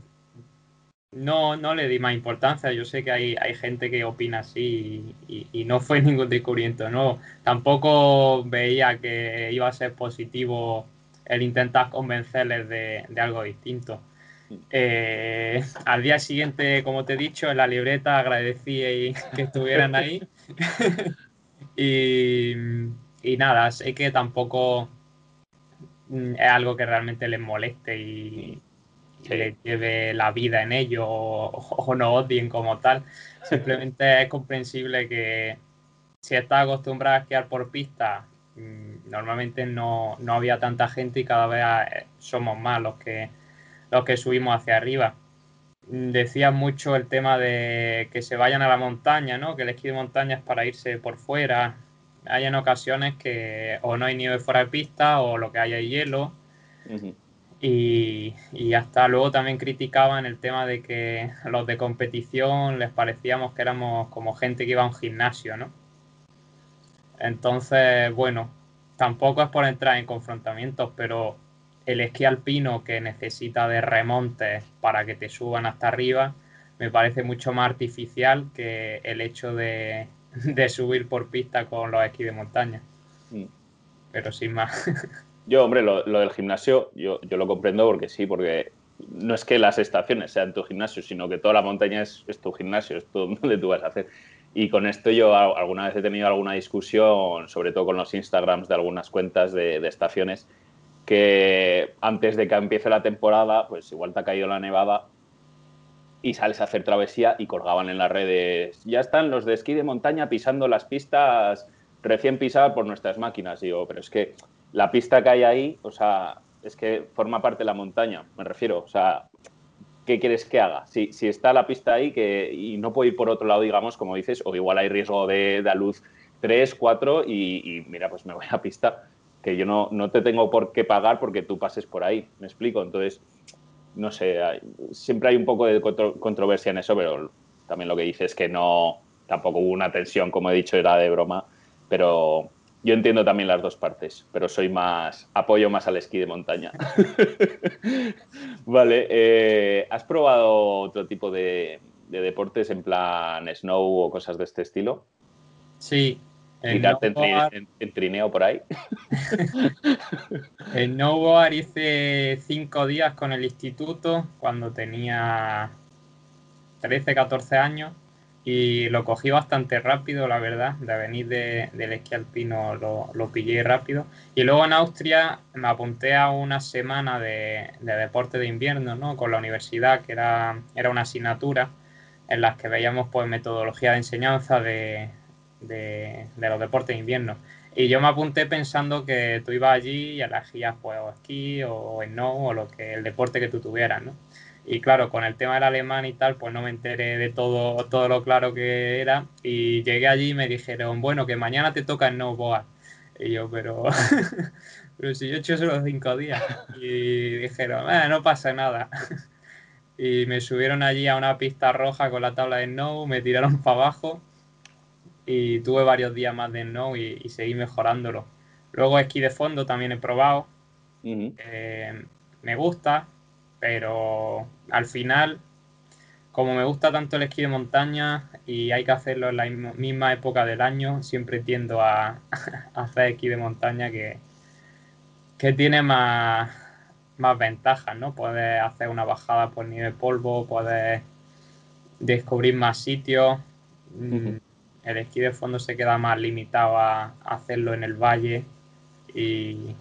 no, no le di más importancia. Yo sé que hay, hay gente que opina así y, y, y, no fue *laughs* ningún descubrimiento no Tampoco veía que iba a ser positivo el intentar convencerles de, de algo distinto. Eh, al día siguiente, como te he dicho, en la libreta agradecí *laughs* que estuvieran ahí. *laughs* y, y nada, sé que tampoco es algo que realmente les moleste y, que le lleve la vida en ello o, o, no odien como tal. Simplemente es comprensible que si estás acostumbrado a esquiar por pista, mm, normalmente no, no, había tanta gente y cada vez somos más los que, los que subimos hacia arriba. Decía mucho el tema de que se vayan a la montaña, ¿no? que el esquí de montaña es para irse por fuera. Hay en ocasiones que o no hay nieve fuera de pista o lo que hay es hielo. Uh -huh. Y, y, hasta luego también criticaban el tema de que los de competición les parecíamos que éramos como gente que iba a un gimnasio, ¿no? Entonces, bueno, tampoco es por entrar en confrontamientos, pero el esquí alpino que necesita de remontes para que te suban hasta arriba, me parece mucho más artificial que el hecho de, *laughs* de subir por pista con los esquís de montaña. Mm. Pero sin más. *laughs* Yo, hombre, lo, lo, del gimnasio, yo, yo lo comprendo porque sí, porque no es que las estaciones sean tu gimnasio, sino que toda la montaña es, es tu gimnasio, es todo *laughs* donde tú vas a hacer. Y con esto yo alguna vez he tenido alguna discusión, sobre todo con los Instagrams de algunas cuentas de, de, estaciones, que antes de que empiece la temporada, pues igual te ha caído la nevada y sales a hacer travesía y colgaban en las redes, ya están los de esquí de montaña pisando las pistas recién pisadas por nuestras máquinas. Digo, pero es que la pista que hay ahí, o sea, es que forma parte de la montaña, me refiero. O sea, ¿qué quieres que haga? Si, si está la pista ahí que, y no puedo ir por otro lado, digamos, como dices, o igual hay riesgo de, de luz 3, 4 y, y, mira, pues me voy a pista, que yo no, no te tengo por qué pagar porque tú pases por ahí, me explico. Entonces, no sé, siempre hay un poco de contro controversia en eso, pero también lo que dices es que no, tampoco hubo una tensión, como he dicho, era de broma, pero yo entiendo también las dos partes, pero soy más, apoyo más al esquí de montaña. *laughs* vale, eh, ¿has probado otro tipo de, deportes en plan snow o cosas de este estilo? Sí, quitarte en, trineo por ahí. *laughs* en snowboard hice cinco días con el instituto cuando tenía 13, 14 años y lo cogí bastante rápido, la verdad, de venir del esquí alpino lo, lo, pillé rápido. Y luego en Austria me apunté a una semana de, deporte de invierno, ¿no? Con la universidad, que era, era una asignatura en las que veíamos pues metodología de enseñanza de, de, los deportes de invierno. Y yo me apunté pensando que tú ibas allí y elegías pues o esquí o no o lo que el deporte que tú tuvieras, ¿no? Y claro, con el tema del alemán y tal, pues no me enteré de todo, todo lo claro que era. Y llegué allí y me dijeron, bueno, que mañana te toca snowboard. Y yo, pero, *laughs* pero si yo he hecho solo cinco días. Y dijeron, eh, no pasa nada. *laughs* Y me subieron allí a una pista roja con la tabla de snow, me tiraron *laughs* para abajo y tuve varios días más de snow y, seguí mejorándolo. Luego esquí de fondo también he probado. Eh, me gusta, pero al final, como me gusta tanto el esquí de montaña y hay que hacerlo en la misma época del año, siempre tiendo *laughs* a, hacer esquí de montaña que, que tiene más, más ventajas, ¿no? Puedes hacer una bajada por nieve polvo, puedes descubrir más sitios el esquí de fondo se queda más limitado a, hacerlo en el valle. Y...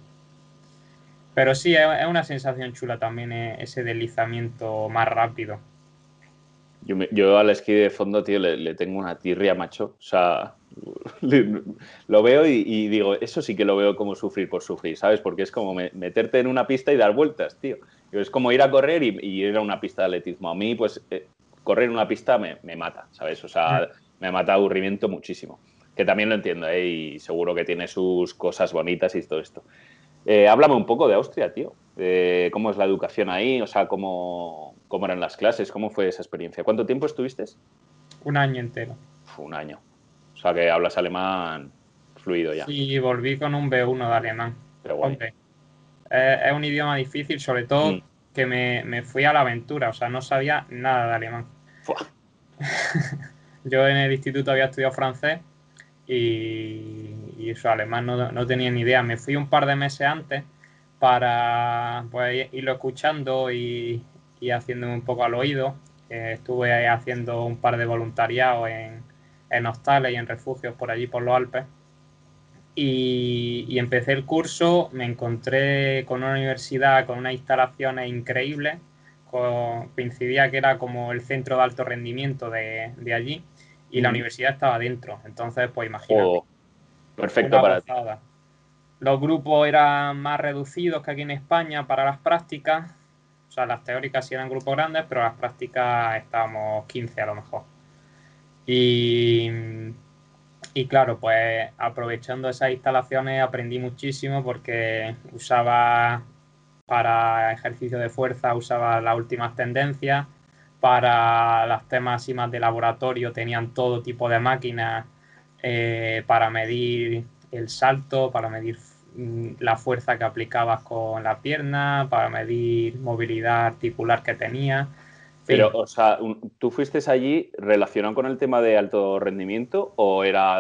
Pero sí, es, una sensación chula también eh, ese deslizamiento más rápido. Yo, al esquí de fondo, tío, le, tengo una tirria, macho. O sea, *laughs* lo veo y, digo, eso sí que lo veo como sufrir por sufrir, ¿sabes? Porque es como meterte en una pista y dar vueltas, tío. Es como ir a correr y, ir a una pista de atletismo. A mí, pues, eh, correr en una pista me, me, mata, ¿sabes? O sea, me mata aburrimiento muchísimo. Que también lo entiendo, ¿eh? y seguro que tiene sus cosas bonitas y todo esto. Eh, háblame un poco de Austria, tío. ¿Cómo es la educación ahí? O sea, ¿cómo, ¿cómo, eran las clases? ¿Cómo fue esa experiencia? ¿Cuánto tiempo estuviste? Un año entero. un año. O sea, que hablas alemán fluido ya. Sí, volví con un B1 de alemán. Pero bueno. es un idioma difícil, sobre todo mm. que me, me, fui a la aventura. O sea, no sabía nada de alemán. *laughs* Yo en el instituto había estudiado francés y, eso, alemán no, tenía ni idea. Me fui un par de meses antes para pues, irlo escuchando y, y haciéndome un poco al oído. estuve haciendo un par de voluntariados en, en hostales y en refugios por allí, por los Alpes. Y, y, empecé el curso, me encontré con una universidad con unas instalaciones increíbles, coincidía que era como el centro de alto rendimiento de, de allí y la universidad estaba dentro. Entonces, pues imagínate. Oh, perfecto para ti. Los grupos eran más reducidos que aquí en España para las prácticas. O sea, las teóricas sí eran grupos grandes, pero las prácticas estábamos 15 a lo mejor. Y, y claro, pues aprovechando esas instalaciones aprendí muchísimo porque usaba para ejercicio de fuerza, usaba las últimas tendencias para los temas así más de laboratorio tenían todo tipo de máquinas eh, para medir el salto, para medir mm, la fuerza que aplicabas con la pierna, para medir movilidad articular que tenía. Pero, o sea, ¿tú fuiste allí relacionado con el tema de alto rendimiento o era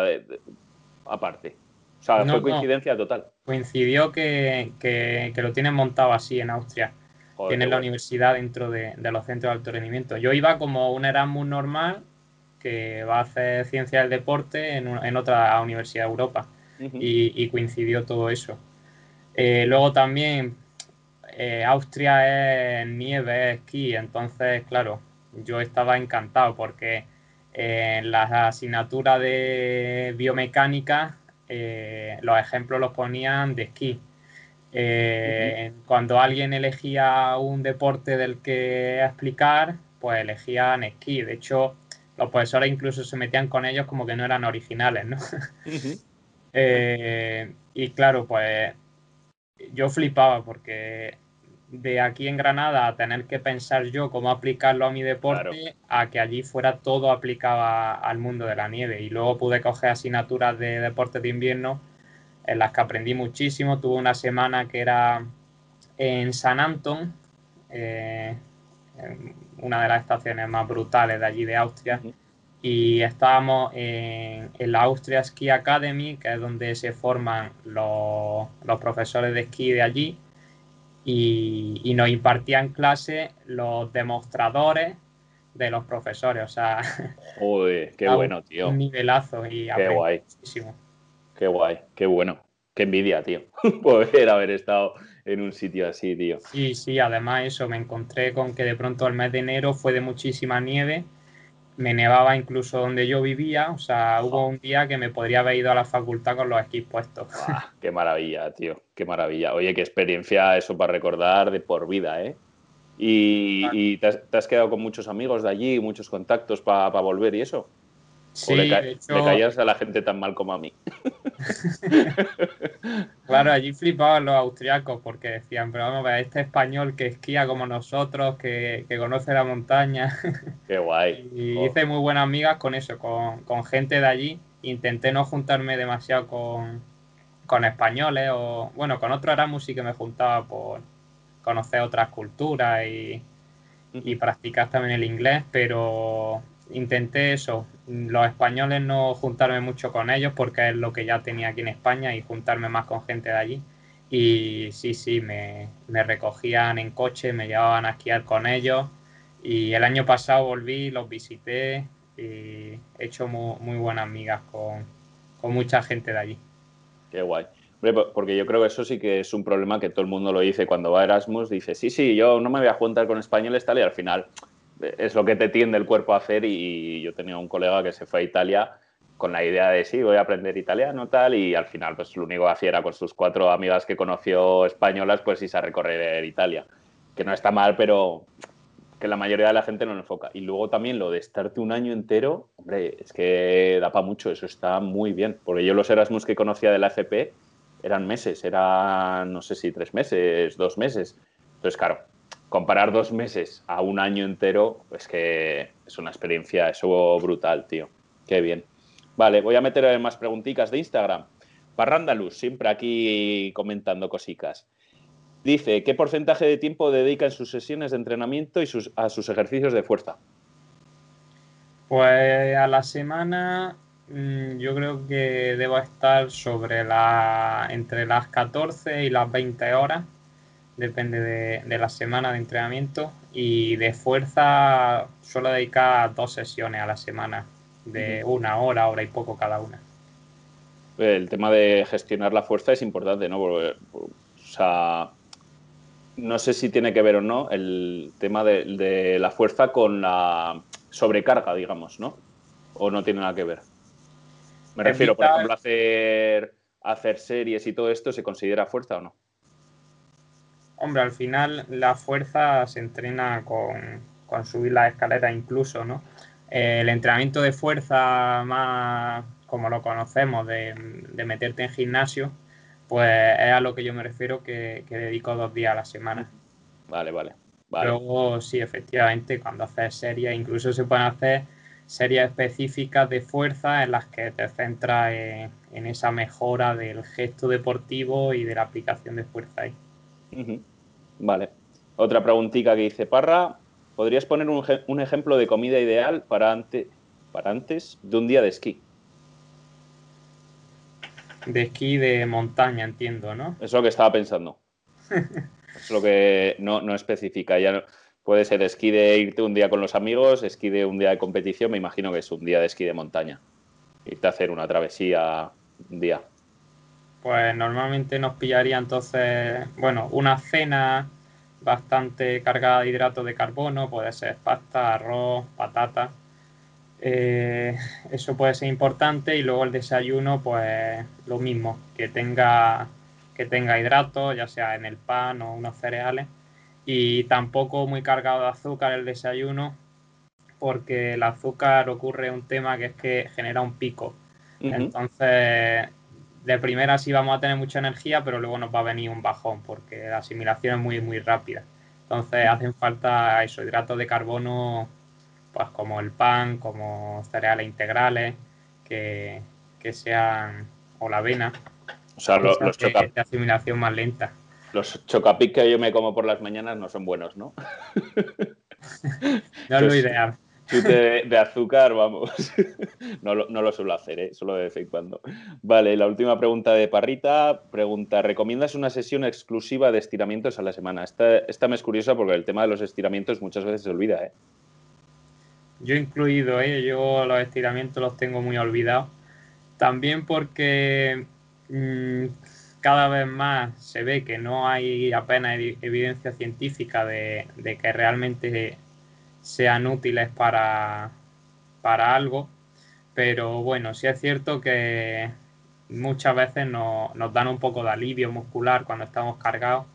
aparte? O sea, fue coincidencia total. Coincidió que, que, lo tienen montado así en Austria tiene la universidad dentro de, los centros de alto rendimiento. Yo iba como un Erasmus normal que va a hacer ciencia del deporte en, otra universidad de Europa y, coincidió todo eso. Eh, luego también eh, Austria es nieve, es esquí, entonces, claro, yo estaba encantado porque en las asignaturas de biomecánica eh, los ejemplos los ponían de esquí eh, cuando alguien elegía un deporte del que explicar, pues elegían esquí. De hecho, los profesores incluso se metían con ellos como que no eran originales, ¿no? *laughs* Eh, y claro, pues yo flipaba porque de aquí en Granada a tener que pensar yo cómo aplicarlo a mi deporte, a que allí fuera todo aplicado al mundo de la nieve. Y luego pude coger asignaturas de deporte de invierno en las que aprendí muchísimo. Tuve una semana que era en San Anton, eh, una de las estaciones más brutales de allí de Austria. y estábamos en, la Austria Ski Academy, que es donde se forman los, profesores de esquí de allí, y, nos impartían clase los demostradores de los profesores, o sea... Qué bueno, tío. Un nivelazo y Qué guay. Qué guay, qué bueno. Qué envidia, tío, *laughs* poder haber estado en un sitio así, tío. Sí, sí, además eso, me encontré con que de pronto el mes de enero fue de muchísima nieve me nevaba incluso donde yo vivía, o sea, hubo un día que me podría haber ido a la facultad con los esquís puestos. *laughs* qué maravilla, tío, qué maravilla. Oye, qué experiencia eso para recordar de por vida, ¿eh? ¿Y, te, has, quedado con muchos amigos de allí, muchos contactos para volver y eso? Sí, le, caías a la gente tan mal como a mí. *laughs* claro, allí flipaban los austriacos porque decían, pero vamos a ver, este español que esquía como nosotros, que, conoce la montaña. *laughs* Qué guay. y hice muy buenas amigas con eso, con, gente de allí. Intenté no juntarme demasiado con, españoles o, bueno, con otros Erasmus sí que me juntaba por conocer otras culturas y, y practicar también el inglés, pero intenté eso, los españoles no juntarme mucho con ellos porque es lo que ya tenía aquí en España y juntarme más con gente de allí. Y sí, sí, me, recogían en coche, me llevaban a esquiar con ellos. Y el año pasado volví, los visité y he hecho muy, buenas amigas con, mucha gente de allí. Qué guay. Porque yo creo que eso sí que es un problema que todo el mundo lo dice cuando va a Erasmus, dice, sí, sí, yo no me voy a juntar con españoles tal y al final es lo que te tiende el cuerpo a hacer y yo tenía un colega que se fue a Italia con la idea de sí, voy a aprender italiano tal y al final pues lo único que hacía era con sus cuatro amigas que conoció españolas pues irse a recorrer Italia, que no está mal pero que la mayoría de la gente no lo enfoca. Y luego también lo de estarte un año entero, hombre, es que da para mucho, eso está muy bien, porque yo los Erasmus que conocía de la FP eran meses, eran no sé si tres meses, dos meses. Entonces, claro, comparar dos meses a un año entero, es que es una experiencia, eso brutal, tío. Qué bien. Vale, voy a meter más preguntitas de Instagram. Parrandalus, siempre aquí comentando cositas. Dice, ¿qué porcentaje de tiempo dedica en sus sesiones de entrenamiento y a sus ejercicios de fuerza? Pues a la semana mm, yo creo que debo estar sobre la entre las 14 y las 20 horas depende de, la semana de entrenamiento y de fuerza suelo dedicar dos sesiones a la semana, de una hora, hora y poco cada una. El tema de gestionar la fuerza es importante, ¿no? o sea, no sé si tiene que ver o no el tema de, la fuerza con la sobrecarga, digamos, ¿no? O no tiene nada que ver. Me refiero, por ejemplo, hacer, hacer series y todo esto, ¿se considera fuerza o no? Hombre, al final la fuerza se entrena con, subir la escalera incluso, ¿no? Eh, el entrenamiento de fuerza más como lo conocemos, de, meterte en gimnasio, pues es a lo que yo me refiero que, dedico dos días a la semana. Vale, vale, Luego, sí, efectivamente, cuando haces series, incluso se pueden hacer series específicas de fuerza en las que te centras en, en esa mejora del gesto deportivo y de la aplicación de fuerza ahí. Vale. Otra preguntita que dice Parra. ¿Podrías poner un, ejemplo de comida ideal para, para antes de un día de esquí? De esquí de montaña, entiendo, ¿no? Es lo que estaba pensando. *laughs* es lo que no, especifica. Ya puede ser esquí de irte un día con los amigos, esquí de un día de competición, me imagino que es un día de esquí de montaña. Irte a hacer una travesía un día pues normalmente nos pillaría entonces, bueno, una cena bastante cargada de hidratos de carbono, puede ser pasta, arroz, patata. Eh, eso puede ser importante y luego el desayuno, pues lo mismo, que tenga, que tenga hidratos, ya sea en el pan o unos cereales. Y tampoco muy cargado de azúcar el desayuno, porque el azúcar ocurre un tema que es que genera un pico. Entonces, de primera sí vamos a tener mucha energía, pero luego nos va a venir un bajón porque la asimilación es muy, muy rápida. Entonces hacen falta esos hidratos de carbono, pues como el pan, como cereales integrales, que, sean, o la avena. O sea, los, los de, asimilación más lenta. Los chocapic que yo me como por las mañanas no son buenos, ¿no? *laughs* no es lo ideal. Chute de, azúcar, vamos. *laughs* No lo, no lo, suelo hacer, ¿eh? solo de vez en cuando. Vale, la última pregunta de Parrita. Pregunta, ¿recomiendas una sesión exclusiva de estiramientos a la semana? Esta, esta me es curiosa porque el tema de los estiramientos muchas veces se olvida. ¿eh? Yo incluido, ¿eh? yo los estiramientos los tengo muy olvidados. También porque mmm, cada vez más se ve que no hay apenas evidencia científica de, que realmente sean útiles para, para, algo, pero bueno, sí es cierto que muchas veces nos, dan un poco de alivio muscular cuando estamos cargados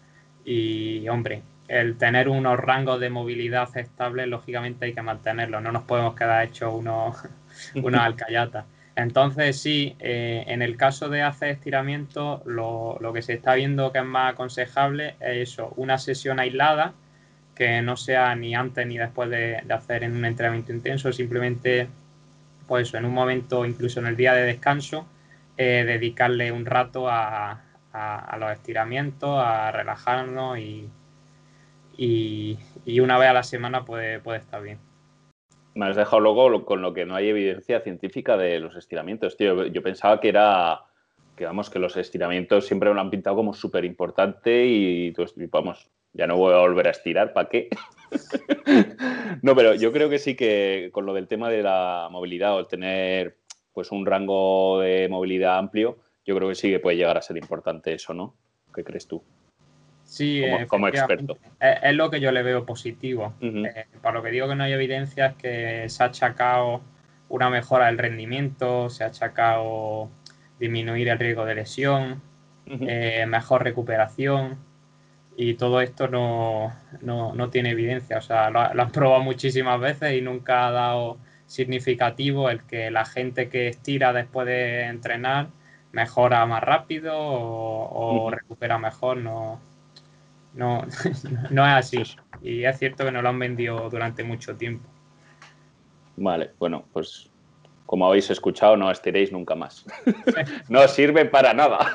y hombre, el tener unos rangos de movilidad estables, lógicamente hay que mantenerlo, no nos podemos quedar hechos unos, *laughs* unas alcayatas. Entonces, sí, eh, en el caso de hacer estiramiento, lo, que se está viendo que es más aconsejable es eso, una sesión aislada, que no sea ni antes ni después de, hacer en un entrenamiento intenso, simplemente, pues en un momento, incluso en el día de descanso, eh, dedicarle un rato a, los estiramientos, a relajarnos y, y, una vez a la semana puede, puede estar bien me has dejado luego con lo que no hay evidencia científica de los estiramientos, tío. Yo pensaba que era, que vamos, que los estiramientos siempre lo han pintado como súper importante y, vamos, ya no voy a volver a estirar, ¿para qué? *laughs* no, pero yo creo que sí que con lo del tema de la movilidad o el tener pues un rango de movilidad amplio, yo creo que sí que puede llegar a ser importante eso, ¿no? ¿Qué crees tú? Sí, como, experto. Es, lo que yo le veo positivo. Eh, para lo que digo que no hay evidencia es que se ha achacado una mejora del rendimiento, se ha achacado disminuir el riesgo de lesión, eh, mejor recuperación y todo esto no, tiene evidencia. O sea, lo, han probado muchísimas veces y nunca ha dado significativo el que la gente que estira después de entrenar mejora más rápido o, o recupera mejor. No, no, *laughs* no es así. Y es cierto que no lo han vendido durante mucho tiempo. Vale, bueno, pues como habéis escuchado, no estiréis nunca más. no sirve para nada.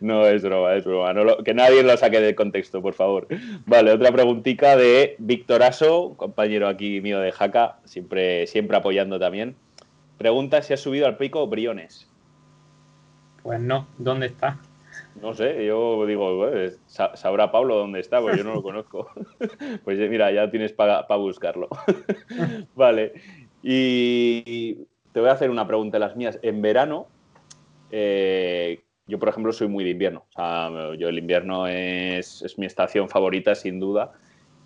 no es broma, es broma. que nadie lo saque de contexto, por favor. Vale, otra preguntita de Víctor Aso, compañero aquí mío de Jaca, siempre, siempre apoyando también. Pregunta si ha subido al pico Briones. Pues no, ¿dónde está? No sé, yo digo, sabrá Pablo dónde está, porque yo no lo conozco. *laughs* pues mira, ya tienes para buscarlo. *laughs* vale. Y te voy a hacer una pregunta de las mías. En verano, eh, yo por ejemplo soy muy de invierno. O sea, yo el invierno es, mi estación favorita, sin duda.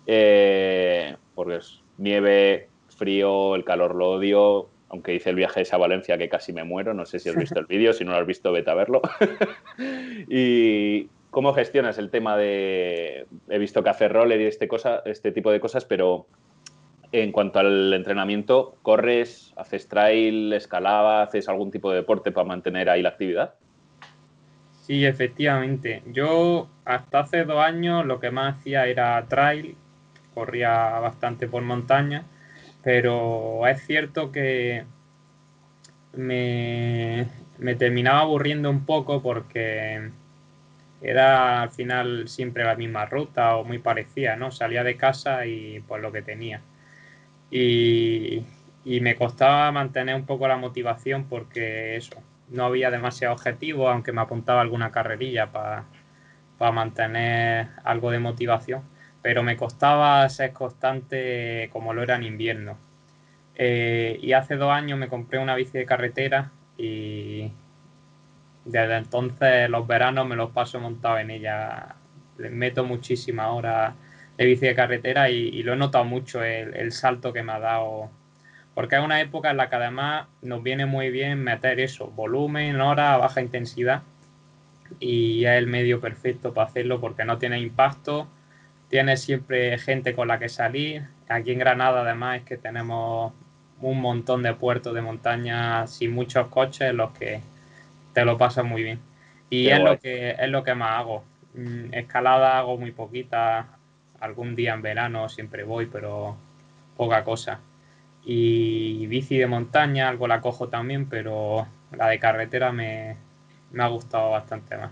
Eh, porque es nieve, frío, el calor lo odio aunque hice el viaje ese a Valencia que casi me muero, no sé si has *laughs* visto el vídeo, si no lo has visto, vete a verlo. *laughs* y cómo gestionas el tema de, he visto que haces roller y este, cosa, este tipo de cosas, pero en cuanto al entrenamiento, ¿corres, haces trail, escalaba, haces algún tipo de deporte para mantener ahí la actividad? Sí, efectivamente. Yo hasta hace dos años lo que más hacía era trail, corría bastante por montaña pero es cierto que me, terminaba aburriendo un poco porque era al final siempre la misma ruta o muy parecida, ¿no? Salía de casa y pues lo que tenía. Y, me costaba mantener un poco la motivación porque eso, no había demasiado objetivo, aunque me apuntaba alguna carrerilla para mantener algo de motivación pero me costaba ser constante como lo era en invierno. Eh, y hace dos años me compré una bici de carretera y desde entonces los veranos me los paso montado en ella. Les meto muchísimas horas de bici de carretera y, lo he notado mucho el, el, salto que me ha dado. Porque es una época en la que además nos viene muy bien meter eso, volumen, hora, baja intensidad. Y es el medio perfecto para hacerlo porque no tiene impacto tienes siempre gente con la que salir. Aquí en Granada además es que tenemos un montón de puertos de montaña sin muchos coches los que te lo pasan muy bien. Y es lo, que, es lo que más hago. Mm, escalada hago muy poquita, algún día en verano siempre voy, pero poca cosa. Y bici de montaña, algo la cojo también, pero la de carretera me, me ha gustado bastante más.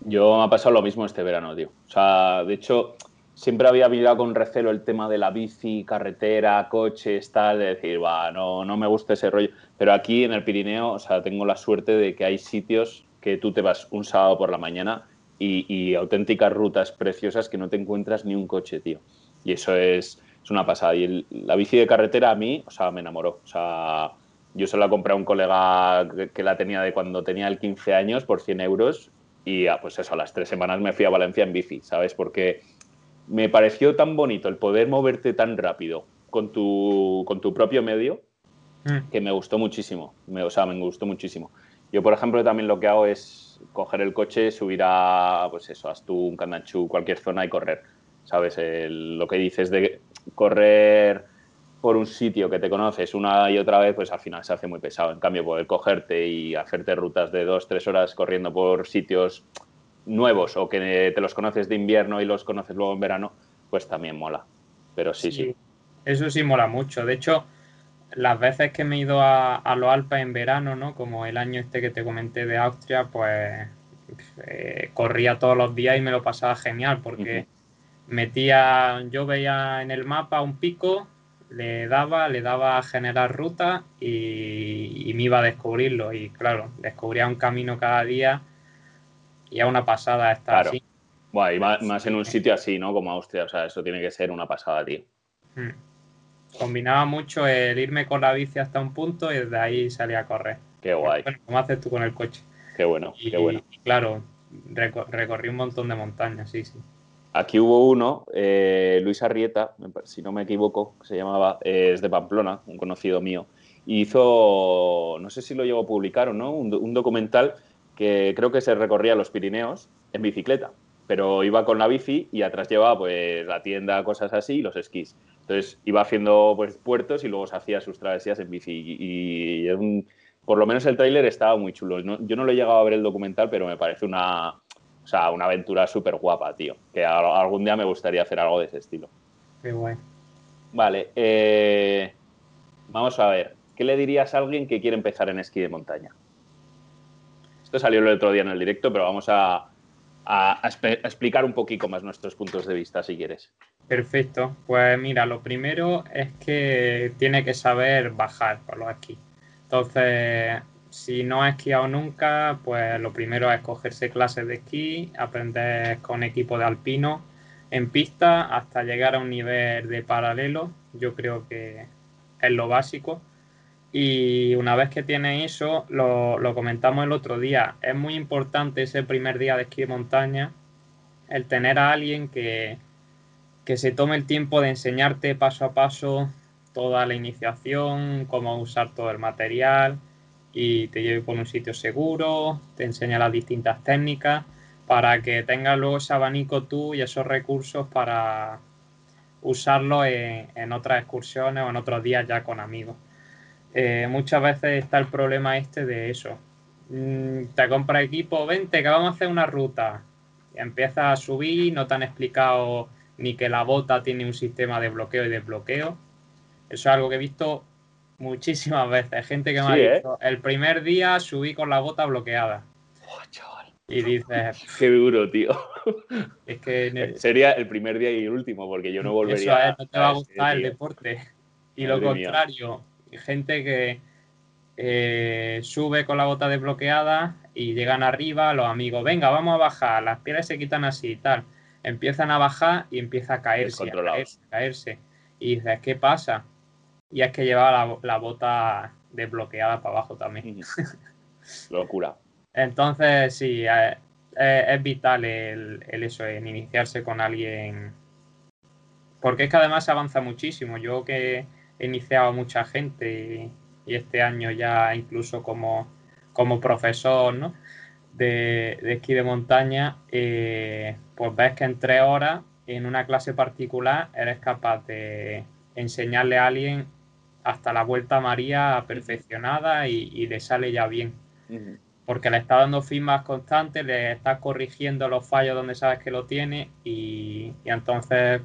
Yo me ha pasado lo mismo este verano, tío. O sea, de hecho, siempre había mirado con recelo el tema de la bici, carretera, coches, tal, de decir, va, no, no me gusta ese rollo. Pero aquí en el Pirineo, o sea, tengo la suerte de que hay sitios que tú te vas un sábado por la mañana y, auténticas rutas preciosas que no te encuentras ni un coche, tío. Y eso es, es una pasada. Y la bici de carretera a mí, o sea, me enamoró. O sea, yo se la compré a un colega que, la tenía de cuando tenía el 15 años por 100 euros y pues eso, a las tres semanas me fui a Valencia en bici, ¿sabes? Porque me pareció tan bonito el poder moverte tan rápido con tu, con tu propio medio mm. que me gustó muchísimo. Me, o sea, me gustó muchísimo. Yo, por ejemplo, también lo que hago es coger el coche, subir a, pues eso, un Candanchú, cualquier zona y correr. ¿Sabes? lo que dices de correr por un sitio que te conoces una y otra vez, pues al final se hace muy pesado. En cambio, poder cogerte y hacerte rutas de dos, tres horas corriendo por sitios nuevos o que te los conoces de invierno y los conoces luego en verano, pues también mola. Pero sí, sí. Eso sí mola mucho. De hecho, las veces que me he ido a, los Alpes en verano, ¿no? Como el año este que te comenté de Austria, pues eh, corría todos los días y me lo pasaba genial porque metía, yo veía en el mapa un pico, le daba, le daba a generar ruta y, me iba a descubrirlo. Y claro, descubría un camino cada día y a una pasada estar así. Bueno, y más, en un sitio así, ¿no? Como Austria, o sea, eso tiene que ser una pasada, tío. Hmm. Combinaba mucho el irme con la bici hasta un punto y desde ahí salía a correr. Qué guay. Bueno, ¿cómo haces tú con el coche? Qué bueno, qué bueno. Y claro, recorrí un montón de montañas, sí, sí. Aquí hubo uno, eh, Luis Arrieta, si no me equivoco, se llamaba, es de Pamplona, un conocido mío, hizo, no sé si lo llevo a publicar o no, un, documental que creo que se recorría los Pirineos en bicicleta, pero iba con la bici y atrás llevaba pues la tienda, cosas así y los esquís. Entonces iba haciendo pues puertos y luego se hacía sus travesías en bici y, por lo menos el tráiler estaba muy chulo. yo no lo he llegado a ver el documental, pero me parece una, o sea, una aventura súper guapa, tío. Que algún día me gustaría hacer algo de ese estilo. Qué guay. Vale, eh, vamos a ver. ¿Qué le dirías a alguien que quiere empezar en esquí de montaña? Esto salió el otro día en el directo, pero vamos a, explicar un poquito más nuestros puntos de vista, si quieres. Perfecto. Pues mira, lo primero es que tiene que saber bajar por lo aquí. Entonces, si no has esquiado nunca, pues lo primero es cogerse clases de esquí, aprender con equipo de alpino en pista hasta llegar a un nivel de paralelo. Yo creo que es lo básico. Y una vez que tienes eso, lo, comentamos el otro día, es muy importante ese primer día de esquí de montaña, el tener a alguien que, que se tome el tiempo de enseñarte paso a paso toda la iniciación, cómo usar todo el material, y te lleve por un sitio seguro, te enseña las distintas técnicas para que tengas luego ese abanico tú y esos recursos para usarlo en, otras excursiones o en otros días ya con amigos. Eh, muchas veces está el problema este de eso. Mm, te compra equipo, vente que vamos a hacer una ruta. Y empiezas a subir, no te han explicado ni que la bota tiene un sistema de bloqueo y desbloqueo. Eso es algo que he visto muchísimas veces. Gente que me ha ¿eh? dicho, el primer día subí con la bota bloqueada. Y dices... *laughs* Qué duro, tío. *laughs* Es que... Sería el primer día y el último, porque yo no volvería... Eso no te va a gustar el deporte. Y lo contrario, gente que eh, sube con la bota desbloqueada y llegan arriba, los amigos, venga, vamos a bajar, las piedras se quitan así y tal. Empiezan a bajar y empieza a caerse, a caerse, a caerse. Y dices, ¿qué pasa? Y es que llevaba la, bota desbloqueada para abajo también. *laughs* Locura. Entonces, sí, eh, eh, es, vital el, eso, en iniciarse con alguien. Porque es que además se avanza muchísimo. Yo que iniciado mucha gente y, este año ya incluso como, como profesor ¿no? de, esquí de montaña, eh, pues ves que en tres horas en una clase particular eres capaz de enseñarle a alguien hasta la vuelta a María perfeccionada y, le sale ya bien. Porque le está dando feedback constante, le está corrigiendo los fallos donde sabes que lo tiene y, entonces,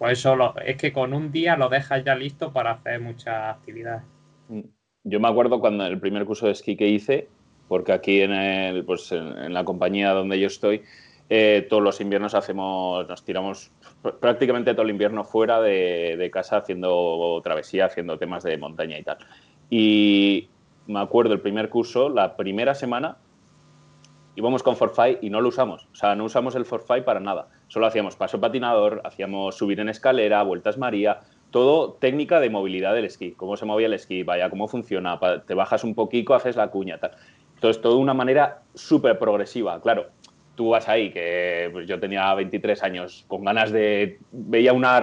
pues eso es que con un día lo dejas ya listo para hacer muchas actividades. Mm. Yo me acuerdo cuando el primer curso de esquí que hice, porque aquí en, el, pues en, la compañía donde yo estoy, eh, todos los inviernos hacemos, nos tiramos prácticamente todo el invierno fuera de, casa haciendo travesía, haciendo temas de montaña y tal. Y me acuerdo el primer curso, la primera semana, íbamos con Forfait y no lo usamos. O sea, no usamos el Forfait para nada. Solo hacíamos paso patinador, hacíamos subir en escalera, vueltas María, todo técnica de movilidad del esquí. Cómo se movía el esquí, vaya, cómo funciona. Te bajas un poquito, haces la cuña, tal. Entonces, todo de una manera súper progresiva. Claro, tú vas ahí, que pues, yo tenía 23 años, con ganas de... Veía una,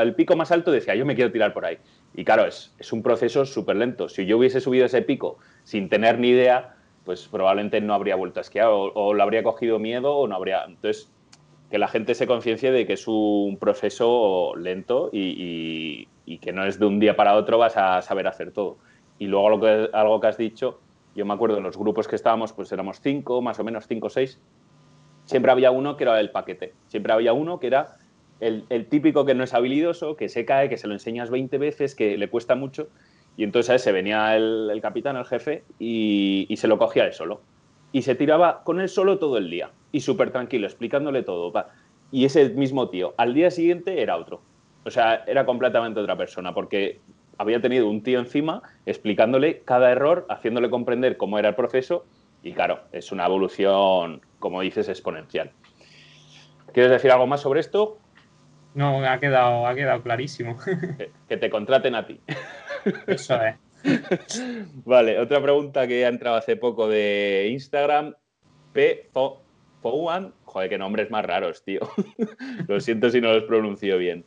el pico más alto decía, yo me quiero tirar por ahí. Y claro, es, es un proceso súper lento. Si yo hubiese subido ese pico sin tener ni idea, pues probablemente no habría vuelto a esquiar o, o habría cogido miedo o no habría... Entonces, que la gente se conciencie de que es un proceso lento y, y, que no es de un día para otro vas a saber hacer todo. Y luego algo que has dicho, yo me acuerdo en los grupos que estábamos, pues éramos cinco, más o menos cinco o seis, siempre había uno que era el paquete. Siempre había uno que era el, típico que no es habilidoso, que se cae, que se lo enseñas 20 veces, que le cuesta mucho. Y entonces a ese venía el, capitán, el jefe, y, se lo cogía él solo. Y se tiraba con él solo todo el día. Y súper tranquilo, explicándole todo. Y ese mismo tío, al día siguiente era otro. O sea, era completamente otra persona, porque había tenido un tío encima explicándole cada error, haciéndole comprender cómo era el proceso. Y claro, es una evolución como dices, exponencial. ¿Quieres decir algo más sobre esto? No, ha quedado, ha quedado clarísimo. *laughs* Que, te contraten a ti. Eso es. *laughs* Vale, otra pregunta que ha entrado hace poco de Instagram. P. Fouan. Joder, qué nombres más raros, tío. *laughs* Lo siento si no los pronuncio bien.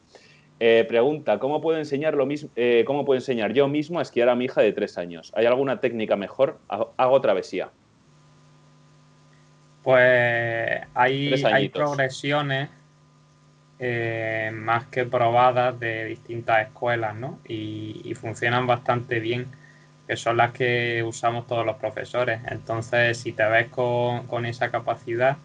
Eh, pregunta, ¿cómo puedo, enseñar lo mismo, eh, ¿cómo puedo enseñar yo mismo a esquiar a mi hija de tres años? ¿Hay alguna técnica mejor? Hago travesía. Pues hay, progresiones eh, más que probadas de distintas escuelas, ¿no? Y, funcionan bastante bien, que son las que usamos todos los profesores. Entonces, si te ves con, esa capacidad,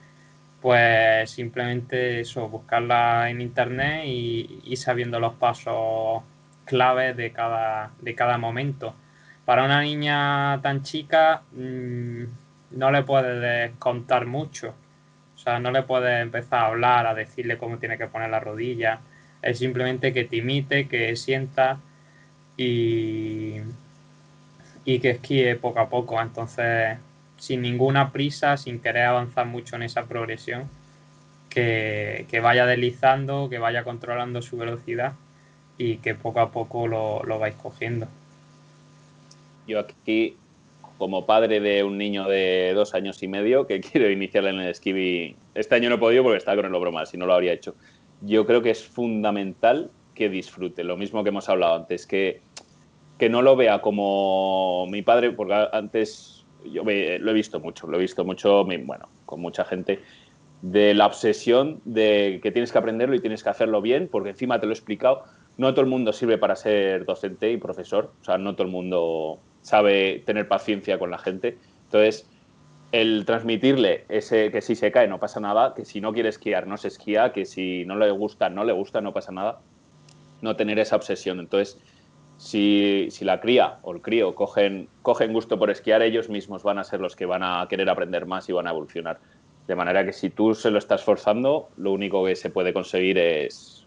pues simplemente eso, buscarla en internet y, sabiendo los pasos claves de cada, de cada momento. Para una niña tan chica, mm, no le puedes contar mucho. O sea, no le puedes empezar a hablar, a decirle cómo tiene que poner la rodilla. Es simplemente que te imite, que sienta y, y que esquíe poco a poco. Entonces, sin ninguna prisa, sin querer avanzar mucho en esa progresión, que, vaya deslizando, que vaya controlando su velocidad y que poco a poco lo, lo vais cogiendo. Yo aquí como padre de un niño de dos años y medio que *laughs* quiero iniciarle en el esquí. Este año no he podido porque está con el hombro mal, si no lo habría hecho. Yo creo que es fundamental que disfrute, lo mismo que hemos hablado antes, que, que no lo vea como mi padre, porque antes yo lo he visto mucho, lo he visto mucho, bueno, con mucha gente, de la obsesión de que tienes que aprenderlo y tienes que hacerlo bien, porque encima te lo he explicado, no todo el mundo sirve para ser docente y profesor, o sea, no todo el mundo sabe tener paciencia con la gente. Entonces, el transmitirle ese que si se cae no pasa nada, que si no quiere esquiar no se esquía, que si no le gusta no le gusta, no pasa nada, no tener esa obsesión. Entonces, si, la cría o el crío cogen, gusto por esquiar, ellos mismos van a ser los que van a querer aprender más y van a evolucionar. De manera que si tú se lo estás forzando, lo único que se puede conseguir es,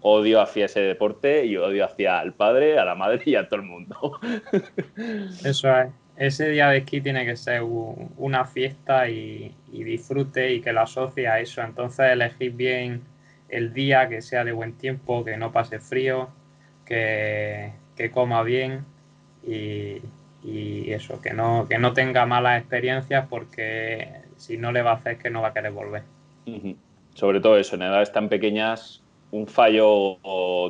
odio hacia ese deporte y odio hacia el padre, a la madre y a todo el mundo. *laughs* Eso es. Ese día de esquí tiene que ser una fiesta y, disfrute y que lo asocie a eso. Entonces elegir bien el día, que sea de buen tiempo, que no pase frío, que, coma bien y, eso, que no, que no tenga malas experiencias porque si no le va a hacer que no va a querer volver. Sobre todo eso, en edades tan pequeñas un fallo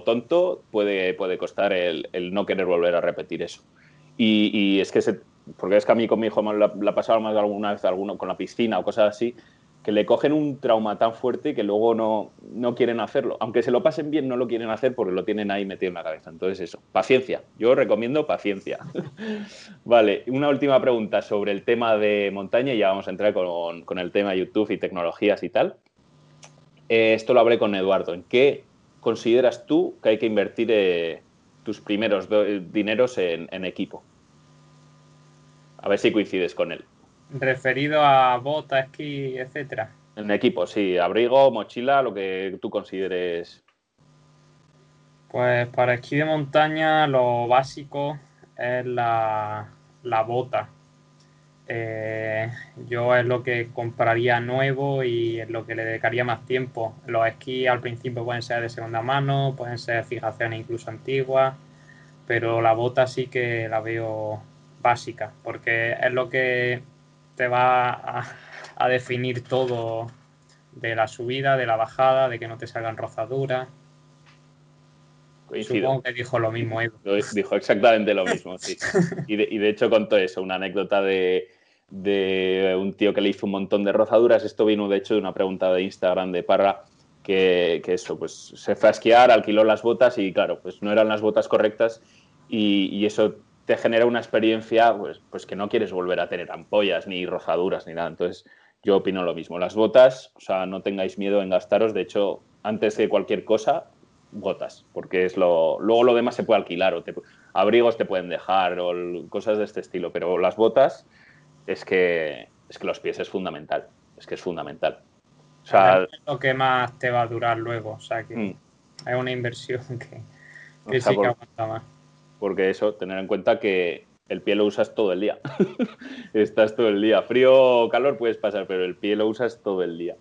tonto puede, puede costar el, no querer volver a repetir eso. Y, es que, se, porque es que a mí con mi hijo me la, la pasado más de alguna vez alguno, con la piscina o cosas así, que le cogen un trauma tan fuerte que luego no, no quieren hacerlo. Aunque se lo pasen bien, no lo quieren hacer porque lo tienen ahí metido en la cabeza. Entonces eso, paciencia. Yo recomiendo paciencia. *laughs* vale, una última pregunta sobre el tema de montaña y ya vamos a entrar con, con el tema YouTube y tecnologías y tal. Eh, esto lo hablé con Eduardo. ¿En qué consideras tú que hay que invertir eh, tus primeros dineros en, equipo? A ver si coincides con él. Referido a bota, esquí, etcétera. En equipo, sí. Abrigo, mochila, lo que tú consideres. Pues para esquí de montaña lo básico es la, la bota. Eh, yo es lo que compraría nuevo y es lo que le dedicaría más tiempo. Los esquís al principio pueden ser de segunda mano, pueden ser fijaciones incluso antiguas, pero la bota sí que la veo básica, porque es lo que te va a, a definir todo de la subida, de la bajada, de que no te salgan rozaduras. Supongo que dijo lo mismo. Dijo exactamente lo mismo, sí. *laughs* Y de, y de hecho contó eso, una anécdota de, de, un tío que le hizo un montón de rozaduras. Esto vino de hecho de una pregunta de Instagram de Parra, que, que eso, pues se fue a esquiar, alquiló las botas y claro, pues no eran las botas correctas y, y eso te genera una experiencia pues, pues que no quieres volver a tener ampollas, ni rozaduras, ni nada. Entonces, yo opino lo mismo. Las botas, o sea, no tengáis miedo en gastaros. De hecho, antes de cualquier cosa, botas, porque es lo. Luego lo demás se puede alquilar, o te, abrigos te pueden dejar, o cosas de este estilo, pero las botas es que, es que los pies es fundamental. Es que es fundamental. O sea, es lo que más te va a durar luego. O sea, que mm. es una inversión que, que sí que aguanta más. Porque eso, tener en cuenta que el pie lo usas todo el día. *laughs* Estás todo el día. Frío o calor puedes pasar, pero el pie lo usas todo el día.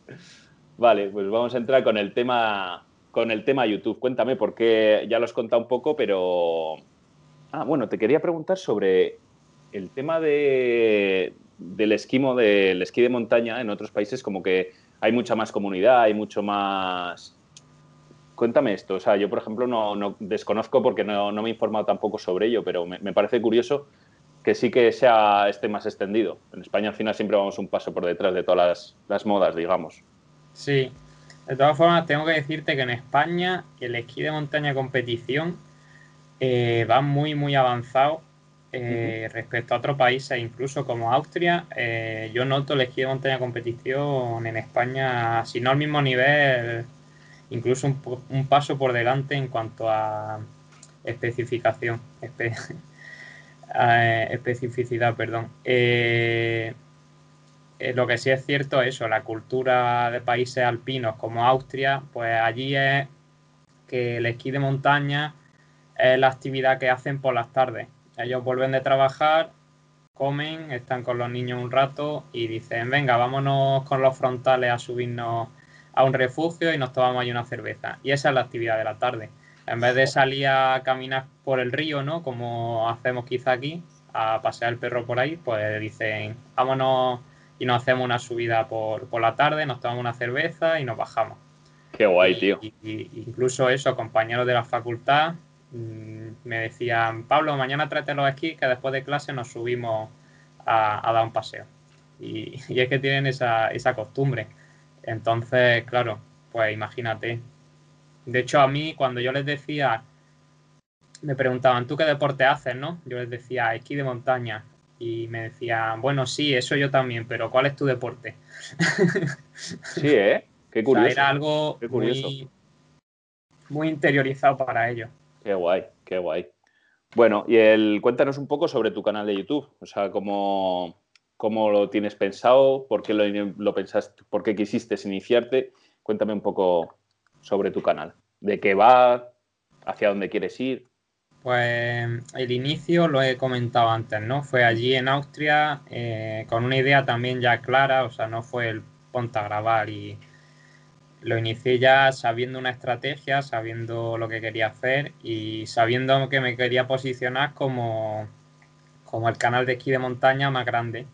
Vale, pues vamos a entrar con el tema con el tema YouTube. Cuéntame, porque ya lo has contado un poco, pero. Ah, bueno, te quería preguntar sobre el tema de, del esquimo, del esquí de montaña en otros países, como que hay mucha más comunidad, hay mucho más. Cuéntame esto. O sea, yo, por ejemplo, no, no desconozco porque no, no, me he informado tampoco sobre ello, pero me, me, parece curioso que sí que sea esté más extendido. En España, al final, siempre vamos un paso por detrás de todas las, las modas, digamos. Sí, de todas formas, tengo que decirte que en España el esquí de montaña competición eh, va muy, muy avanzado eh, respecto a otros países, incluso como Austria. Eh, yo noto el esquí de montaña competición en España, si no al mismo nivel, incluso un, un paso por delante en cuanto a especificación, espe *laughs* especificidad, perdón. Eh, eh, lo que sí es cierto es eso, la cultura de países alpinos como Austria, pues allí es que el esquí de montaña es la actividad que hacen por las tardes. Ellos vuelven de trabajar, comen, están con los niños un rato y dicen, venga, vámonos con los frontales a subirnos a un refugio y nos tomamos ahí una cerveza. Y esa es la actividad de la tarde. En vez de salir a caminar por el río, ¿no? Como hacemos quizá aquí, a pasear el perro por ahí, pues dicen, vámonos y nos hacemos una subida por, por la tarde, nos tomamos una cerveza y nos bajamos. Qué guay, tío. Y, incluso eso, compañeros de la facultad mmm, me decían, Pablo, mañana tráete los esquís que después de clase nos subimos a, a dar un paseo. Y, *laughs* y, es que tienen esa, esa costumbre. Entonces, claro, pues imagínate. De hecho, a mí, cuando yo les decía, me preguntaban, ¿tú qué deporte haces, no? Yo les decía, esquí de montaña y me decían, bueno, sí, eso yo también, pero ¿cuál es tu deporte? *laughs* sí, ¿eh? Qué curioso. O sea, era algo qué curioso. Muy, muy, interiorizado para ellos. Qué guay, qué guay. Bueno, y el, cuéntanos un poco sobre tu canal de YouTube, o sea, cómo, cómo lo tienes pensado, por qué lo, lo pensaste, por qué quisiste iniciarte. Cuéntame un poco sobre tu canal, de qué va, hacia dónde quieres ir. Pues el inicio lo he comentado antes, ¿no? Fue allí en Austria eh, con una idea también ya clara, o sea, no fue el ponte a grabar y lo inicié ya sabiendo una estrategia, sabiendo lo que quería hacer y sabiendo que me quería posicionar como, como el canal de esquí de montaña más grande.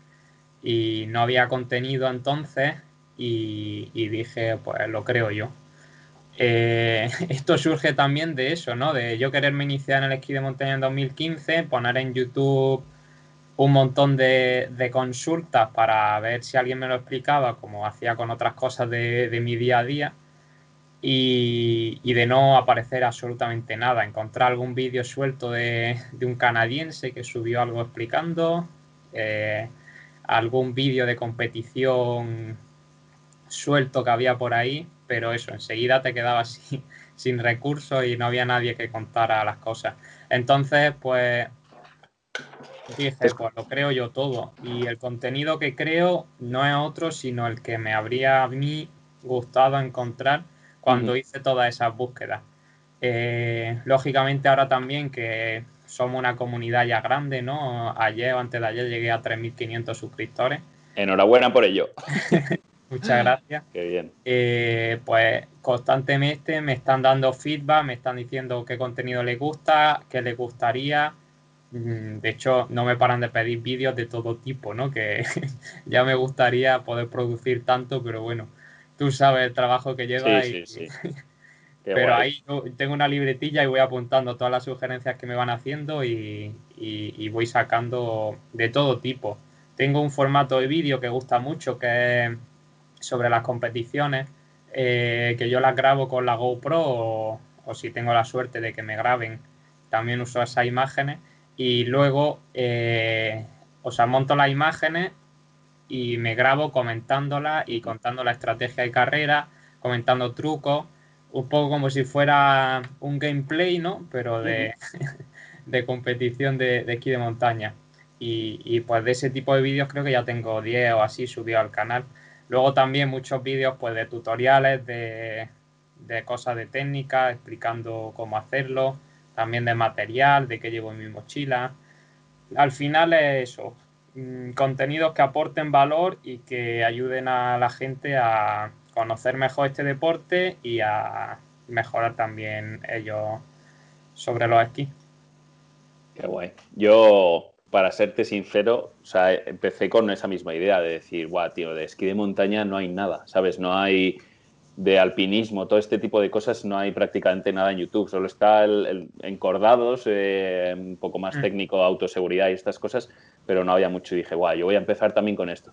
Y no había contenido entonces y, y dije, pues lo creo yo. Eh, *laughs* esto surge también de eso, ¿no? De yo quererme iniciar en el esquí de montaña en 2015, poner en YouTube un montón de, de, consultas para ver si alguien me lo explicaba, como hacía con otras cosas de, de mi día a día, y, y, de no aparecer absolutamente nada. Encontrar algún vídeo suelto de, de, un canadiense que subió algo explicando, eh, algún vídeo de competición suelto que había por ahí, pero eso, enseguida te quedabas *laughs* sin, sin recursos y no había nadie que contara las cosas. Entonces, pues dije, pues lo creo yo todo. Y el contenido que creo no es otro, sino el que me habría a mí gustado encontrar cuando hice todas esas búsquedas. Eh, lógicamente ahora también que somos una comunidad ya grande, ¿no? Ayer o antes de ayer llegué a 3.500 suscriptores. Enhorabuena por ello. *laughs* Muchas gracias. Qué bien. Eh, pues constantemente me están dando feedback, me están diciendo qué contenido les gusta, qué les gustaría. Mm, de hecho, no me paran de pedir vídeos de todo tipo, ¿no? Que *laughs* ya me gustaría poder producir tanto, pero bueno, tú sabes el trabajo que lleva. Sí, sí, sí. *laughs* Pero ahí tengo una libretilla y voy apuntando todas las sugerencias que me van haciendo y, voy sacando de todo tipo. Tengo un formato de vídeo que gusta mucho, que es sobre las competiciones, eh, que yo las grabo con la GoPro o, si tengo la suerte de que me graben, también uso esas imágenes y luego, eh, o sea, monto las imágenes y me grabo comentándolas y contando la estrategia de carrera, comentando trucos un poco como si fuera un gameplay, ¿no? Pero de, *laughs* competición de, esquí de montaña. Y, pues de ese tipo de vídeos creo que ya tengo 10 o así subido al canal. Luego también muchos vídeos pues de tutoriales, de, cosas de técnica, explicando cómo hacerlo, también de material, de qué llevo en mi mochila. Al final es eso, mm, contenidos que aporten valor y que ayuden a la gente a, conocer mejor este deporte y a mejorar también ellos sobre los esquís. Qué guay. Yo, para serte sincero, o sea, empecé con esa misma idea de decir, guau, tío, de esquí de montaña no hay nada, ¿sabes? No hay de alpinismo, todo este tipo de cosas, no hay prácticamente nada en YouTube. Solo está el, encordados, eh, un poco más mm. técnico, autoseguridad y estas cosas, pero no había mucho. Y dije, guau, yo voy a empezar también con esto.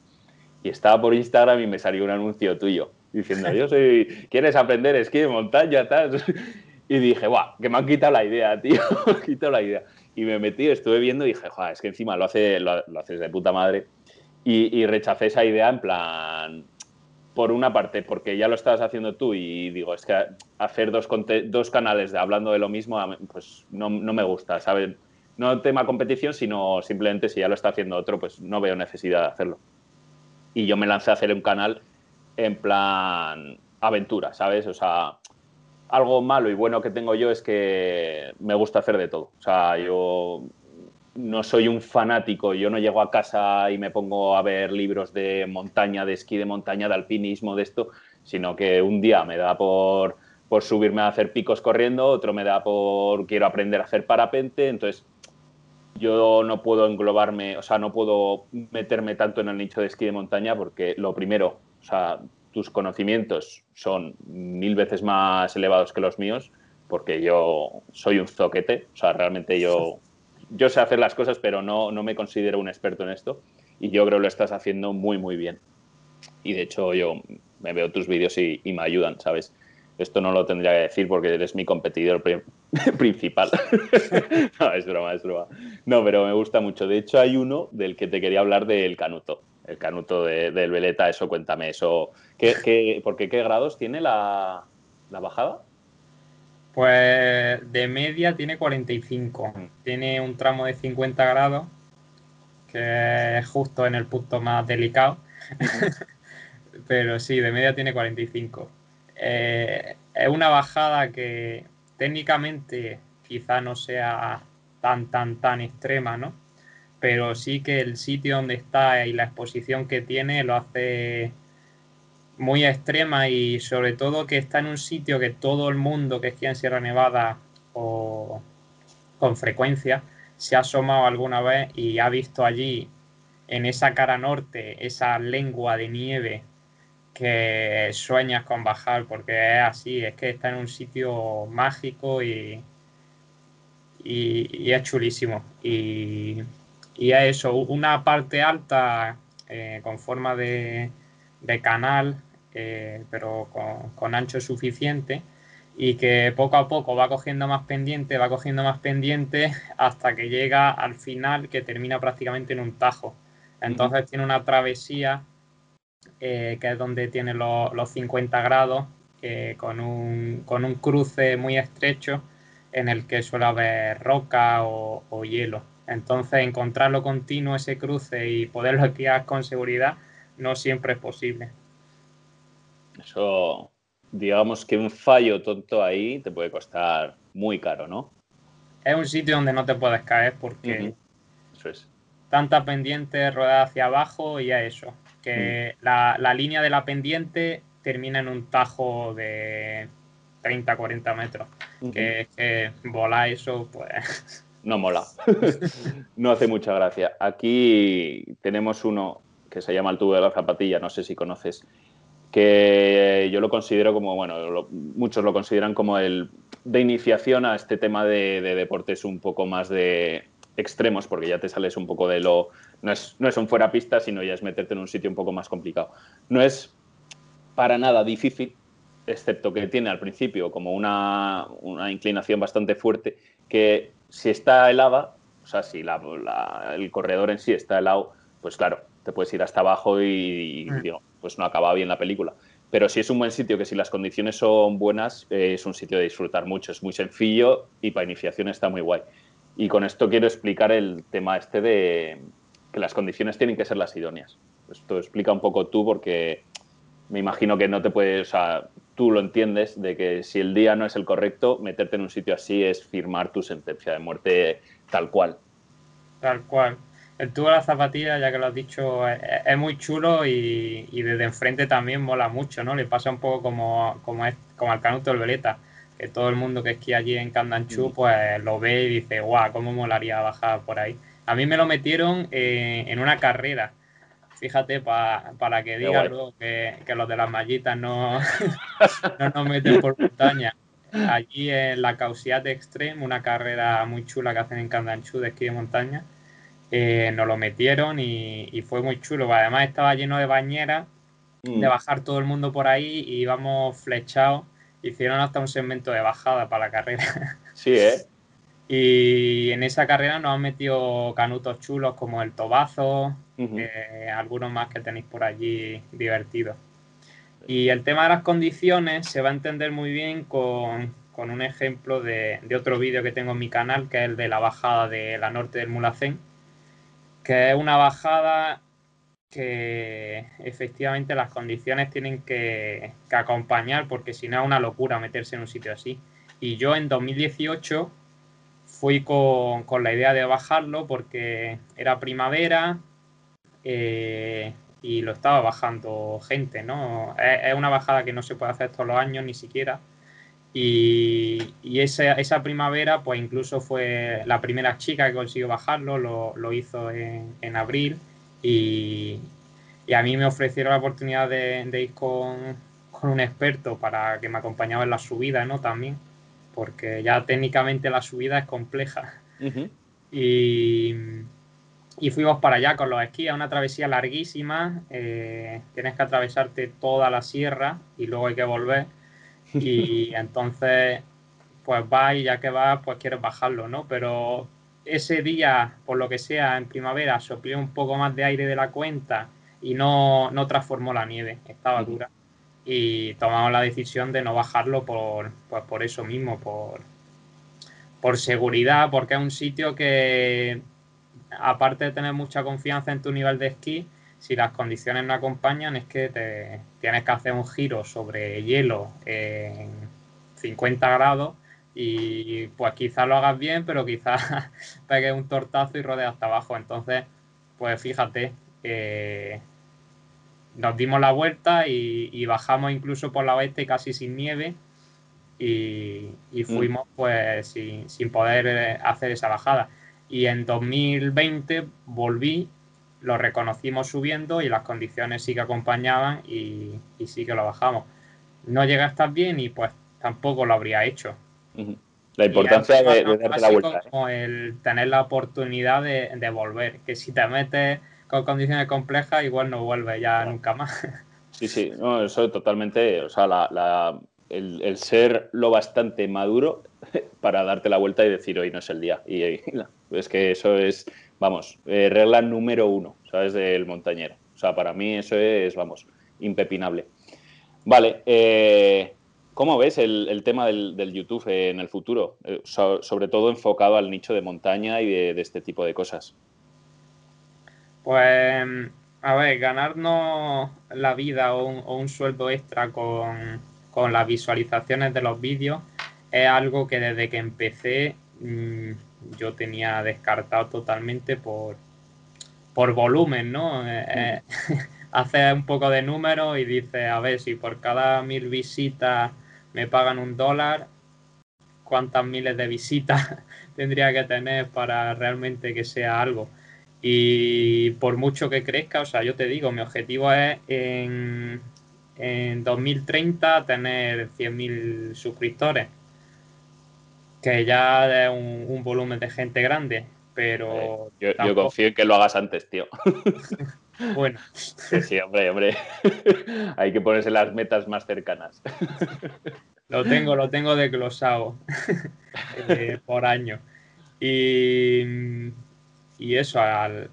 Y estaba por Instagram y me salió un anuncio tuyo diciendo, yo soy, ¿quieres aprender esquí de montaña? Tal? Y dije, guau, que me han quitado la idea, tío, *laughs* me han quitado la idea. Y me metí, estuve viendo y dije, joder, es que encima lo, hace, lo, haces de puta madre. Y, rechacé esa idea en plan, por una parte, porque ya lo estabas haciendo tú y digo, es que hacer dos, dos canales de hablando de lo mismo, pues no, no me gusta, ¿sabes? No tema competición, sino simplemente si ya lo está haciendo otro, pues no veo necesidad de hacerlo. Y yo me lancé a hacer un canal en plan aventura, ¿sabes? O sea, algo malo y bueno que tengo yo es que me gusta hacer de todo. O sea, yo no soy un fanático, yo no llego a casa y me pongo a ver libros de montaña, de esquí de montaña, de alpinismo, de esto, sino que un día me da por, por subirme a hacer picos corriendo, otro me da por quiero aprender a hacer parapente, entonces yo no puedo englobarme, o sea, no puedo meterme tanto en el nicho de esquí de montaña porque lo primero, o sea, tus conocimientos son mil veces más elevados que los míos, porque yo soy un zoquete, o sea, realmente yo, yo sé hacer las cosas, pero no, no me considero un experto en esto, y yo creo que lo estás haciendo muy, muy bien. Y de hecho yo me veo tus vídeos y, me ayudan, ¿sabes? Esto no lo tendría que decir porque eres mi competidor *laughs* principal. *laughs* no, es broma, es broma. No, pero me gusta mucho. De hecho, hay uno del que te quería hablar del canuto el canuto del Veleta, eso cuéntame, eso. ¿Qué, qué, por qué, qué grados tiene la, bajada? Pues de media tiene 45. Tiene un tramo de 50 grados, que es justo en el punto más delicado. *laughs* Pero sí, de media tiene 45. Eh, es una bajada que técnicamente quizá no sea tan, tan, tan extrema, ¿no? Pero sí que el sitio donde está y la exposición que tiene lo hace muy extrema y sobre todo que está en un sitio que todo el mundo que esquía en Sierra Nevada o con frecuencia se ha asomado alguna vez y ha visto allí en esa cara norte esa lengua de nieve que sueñas con bajar porque es así, es que está en un sitio mágico y, y, y es chulísimo. Y y a eso, una parte alta eh, con forma de, canal, eh, pero con, ancho suficiente y que poco a poco va cogiendo más pendiente, va cogiendo más pendiente *laughs* hasta que llega al final que termina prácticamente en un tajo. Entonces tiene una travesía eh, que es donde tiene los 50 grados con, un, con, un, cruce muy estrecho en el que suele haber roca o hielo. Entonces, encontrarlo continuo, ese cruce y poderlo esquiar con seguridad, no siempre es posible. Eso, digamos que un fallo tonto ahí te puede costar muy caro, ¿no? Es un sitio donde no te puedes caer porque eso es. tanta pendiente, rueda hacia abajo y a eso. Que mm. la, línea de la pendiente termina en un tajo de 30, 40 metros. que, que volar eso, pues. *laughs* No mola. *laughs* no hace mucha gracia. Aquí tenemos uno que se llama el tubo de la zapatilla, no sé si conoces, que yo lo considero como, bueno, muchos lo consideran como el de iniciación a este tema de, deportes un poco más de extremos, porque ya te sales un poco de lo... No es, no es un fuera pista, sino ya es meterte en un sitio un poco más complicado. No es para nada difícil, excepto que tiene al principio como una, una inclinación bastante fuerte, que si está helada, o sea, si el corredor en sí está helado, pues claro, te puedes ir hasta abajo y, mm. digo, pues no acaba bien la película. Pero si es un buen sitio, que si las condiciones son buenas, eh, es un sitio de disfrutar mucho. Es muy sencillo y para iniciación está muy guay. Y con esto quiero explicar el tema este de que las condiciones tienen que ser las idóneas. Esto explica un poco tú porque me imagino que no te puedes, o sea, tú lo entiendes de que si el día no es el correcto, meterte en un sitio así es firmar tu sentencia de muerte tal cual. Tal cual el tubo de la zapatilla, ya que lo has dicho, es, muy chulo y, desde enfrente también mola mucho, ¿no? Le pasa un poco como, como, es, como al Canuto del Veleta, que todo el mundo que esquía allí en Candanchú, mm. pues lo ve y dice, guau, cómo molaría bajar por ahí. A mí me lo metieron eh, en una carrera. Fíjate, para que digan luego que, los de las mallitas no, *laughs* no nos meten por montaña allí en la de Extreme, una carrera muy chula que hacen en Candanchú de esquí de montaña. Eh, nos lo metieron y, fue muy chulo. Además estaba lleno de bañeras, de mm. bajar todo el mundo por ahí y íbamos flechados. Hicieron hasta un segmento de bajada para la carrera. Sí, ¿eh? *laughs* Y en esa carrera nos han metido canutos chulos como el Tobazo, eh, algunos más que tenéis por allí divertidos. Y el tema de las condiciones se va a entender muy bien con, un ejemplo de, de otro vídeo que tengo en mi canal, que es el de la bajada de la norte del Mulacén que es una bajada que efectivamente las condiciones tienen que, acompañar porque si no es una locura meterse en un sitio así. Y yo en 2018 fui con, la idea de bajarlo porque era primavera eh, y lo estaba bajando gente, ¿no? Es, una bajada que no se puede hacer todos los años ni siquiera. Y, esa, primavera, pues incluso fue la primera chica que consiguió bajarlo, lo, hizo en, abril y, a mí me ofrecieron la oportunidad de, ir con, un experto para que me acompañara en la subida, ¿no? También, porque ya técnicamente la subida es compleja. y, fuimos para allá con los esquíes, una travesía larguísima, eh, tienes que atravesarte toda la sierra y luego hay que volver y *laughs* entonces pues va y ya que va pues quieres bajarlo, ¿no? Pero ese día, por lo que sea, en primavera sopló un poco más de aire de la cuenta y no, transformó la nieve, estaba dura. Y tomamos la decisión de no bajarlo por, pues por eso mismo, por, por seguridad, porque es un sitio que, aparte de tener mucha confianza en tu nivel de esquí, si las condiciones no acompañan es que te tienes que hacer un giro sobre hielo en 50 grados y pues quizás lo hagas bien, pero quizás *laughs* pegues un tortazo y rodees hasta abajo. Entonces, pues fíjate, nos dimos la vuelta y, bajamos incluso por la oeste casi sin nieve y, mm. fuimos pues sin, sin poder hacer esa bajada. Y en 2020 volví lo reconocimos subiendo y las condiciones sí que acompañaban y, sí que lo bajamos. No llega a estar bien y pues tampoco lo habría hecho. La importancia de, darte la vuelta. ¿eh? El tener la oportunidad de, volver, que si te metes con condiciones complejas igual no vuelves ya nunca más. *laughs* Sí, sí, no, eso totalmente, o sea, la, el, ser lo bastante maduro *laughs* para darte la vuelta y decir hoy no es el día. Y, es que eso es vamos, eh, regla número uno, ¿sabes? Del montañero. O sea, para mí eso es, vamos, impepinable. Vale, eh, ¿Cómo ves el, tema del, YouTube en el futuro? Eh, sobre todo enfocado al nicho de montaña y de, este tipo de cosas. Pues, a ver, ganarnos la vida o un, sueldo extra con, las visualizaciones de los vídeos es algo que desde que empecé mm, yo tenía descartado totalmente por, por volumen, ¿no? Eh, eh, *laughs* un poco de número y dice, a ver, si por cada mil visitas me pagan un dólar, cuántas miles de visitas *laughs* tendría que tener para realmente que sea algo. Y por mucho que crezca, o sea, yo te digo, mi objetivo es en, en 2030 tener 100.000 suscriptores, que ya es un, volumen de gente grande, pero... Eh, yo, yo confío en que lo hagas antes, tío. *laughs* Bueno. Sí, hombre, hombre. *laughs* Hay que ponerse las metas más cercanas. *laughs* Lo tengo, lo tengo desglosado eh, por año. Y, eso, al,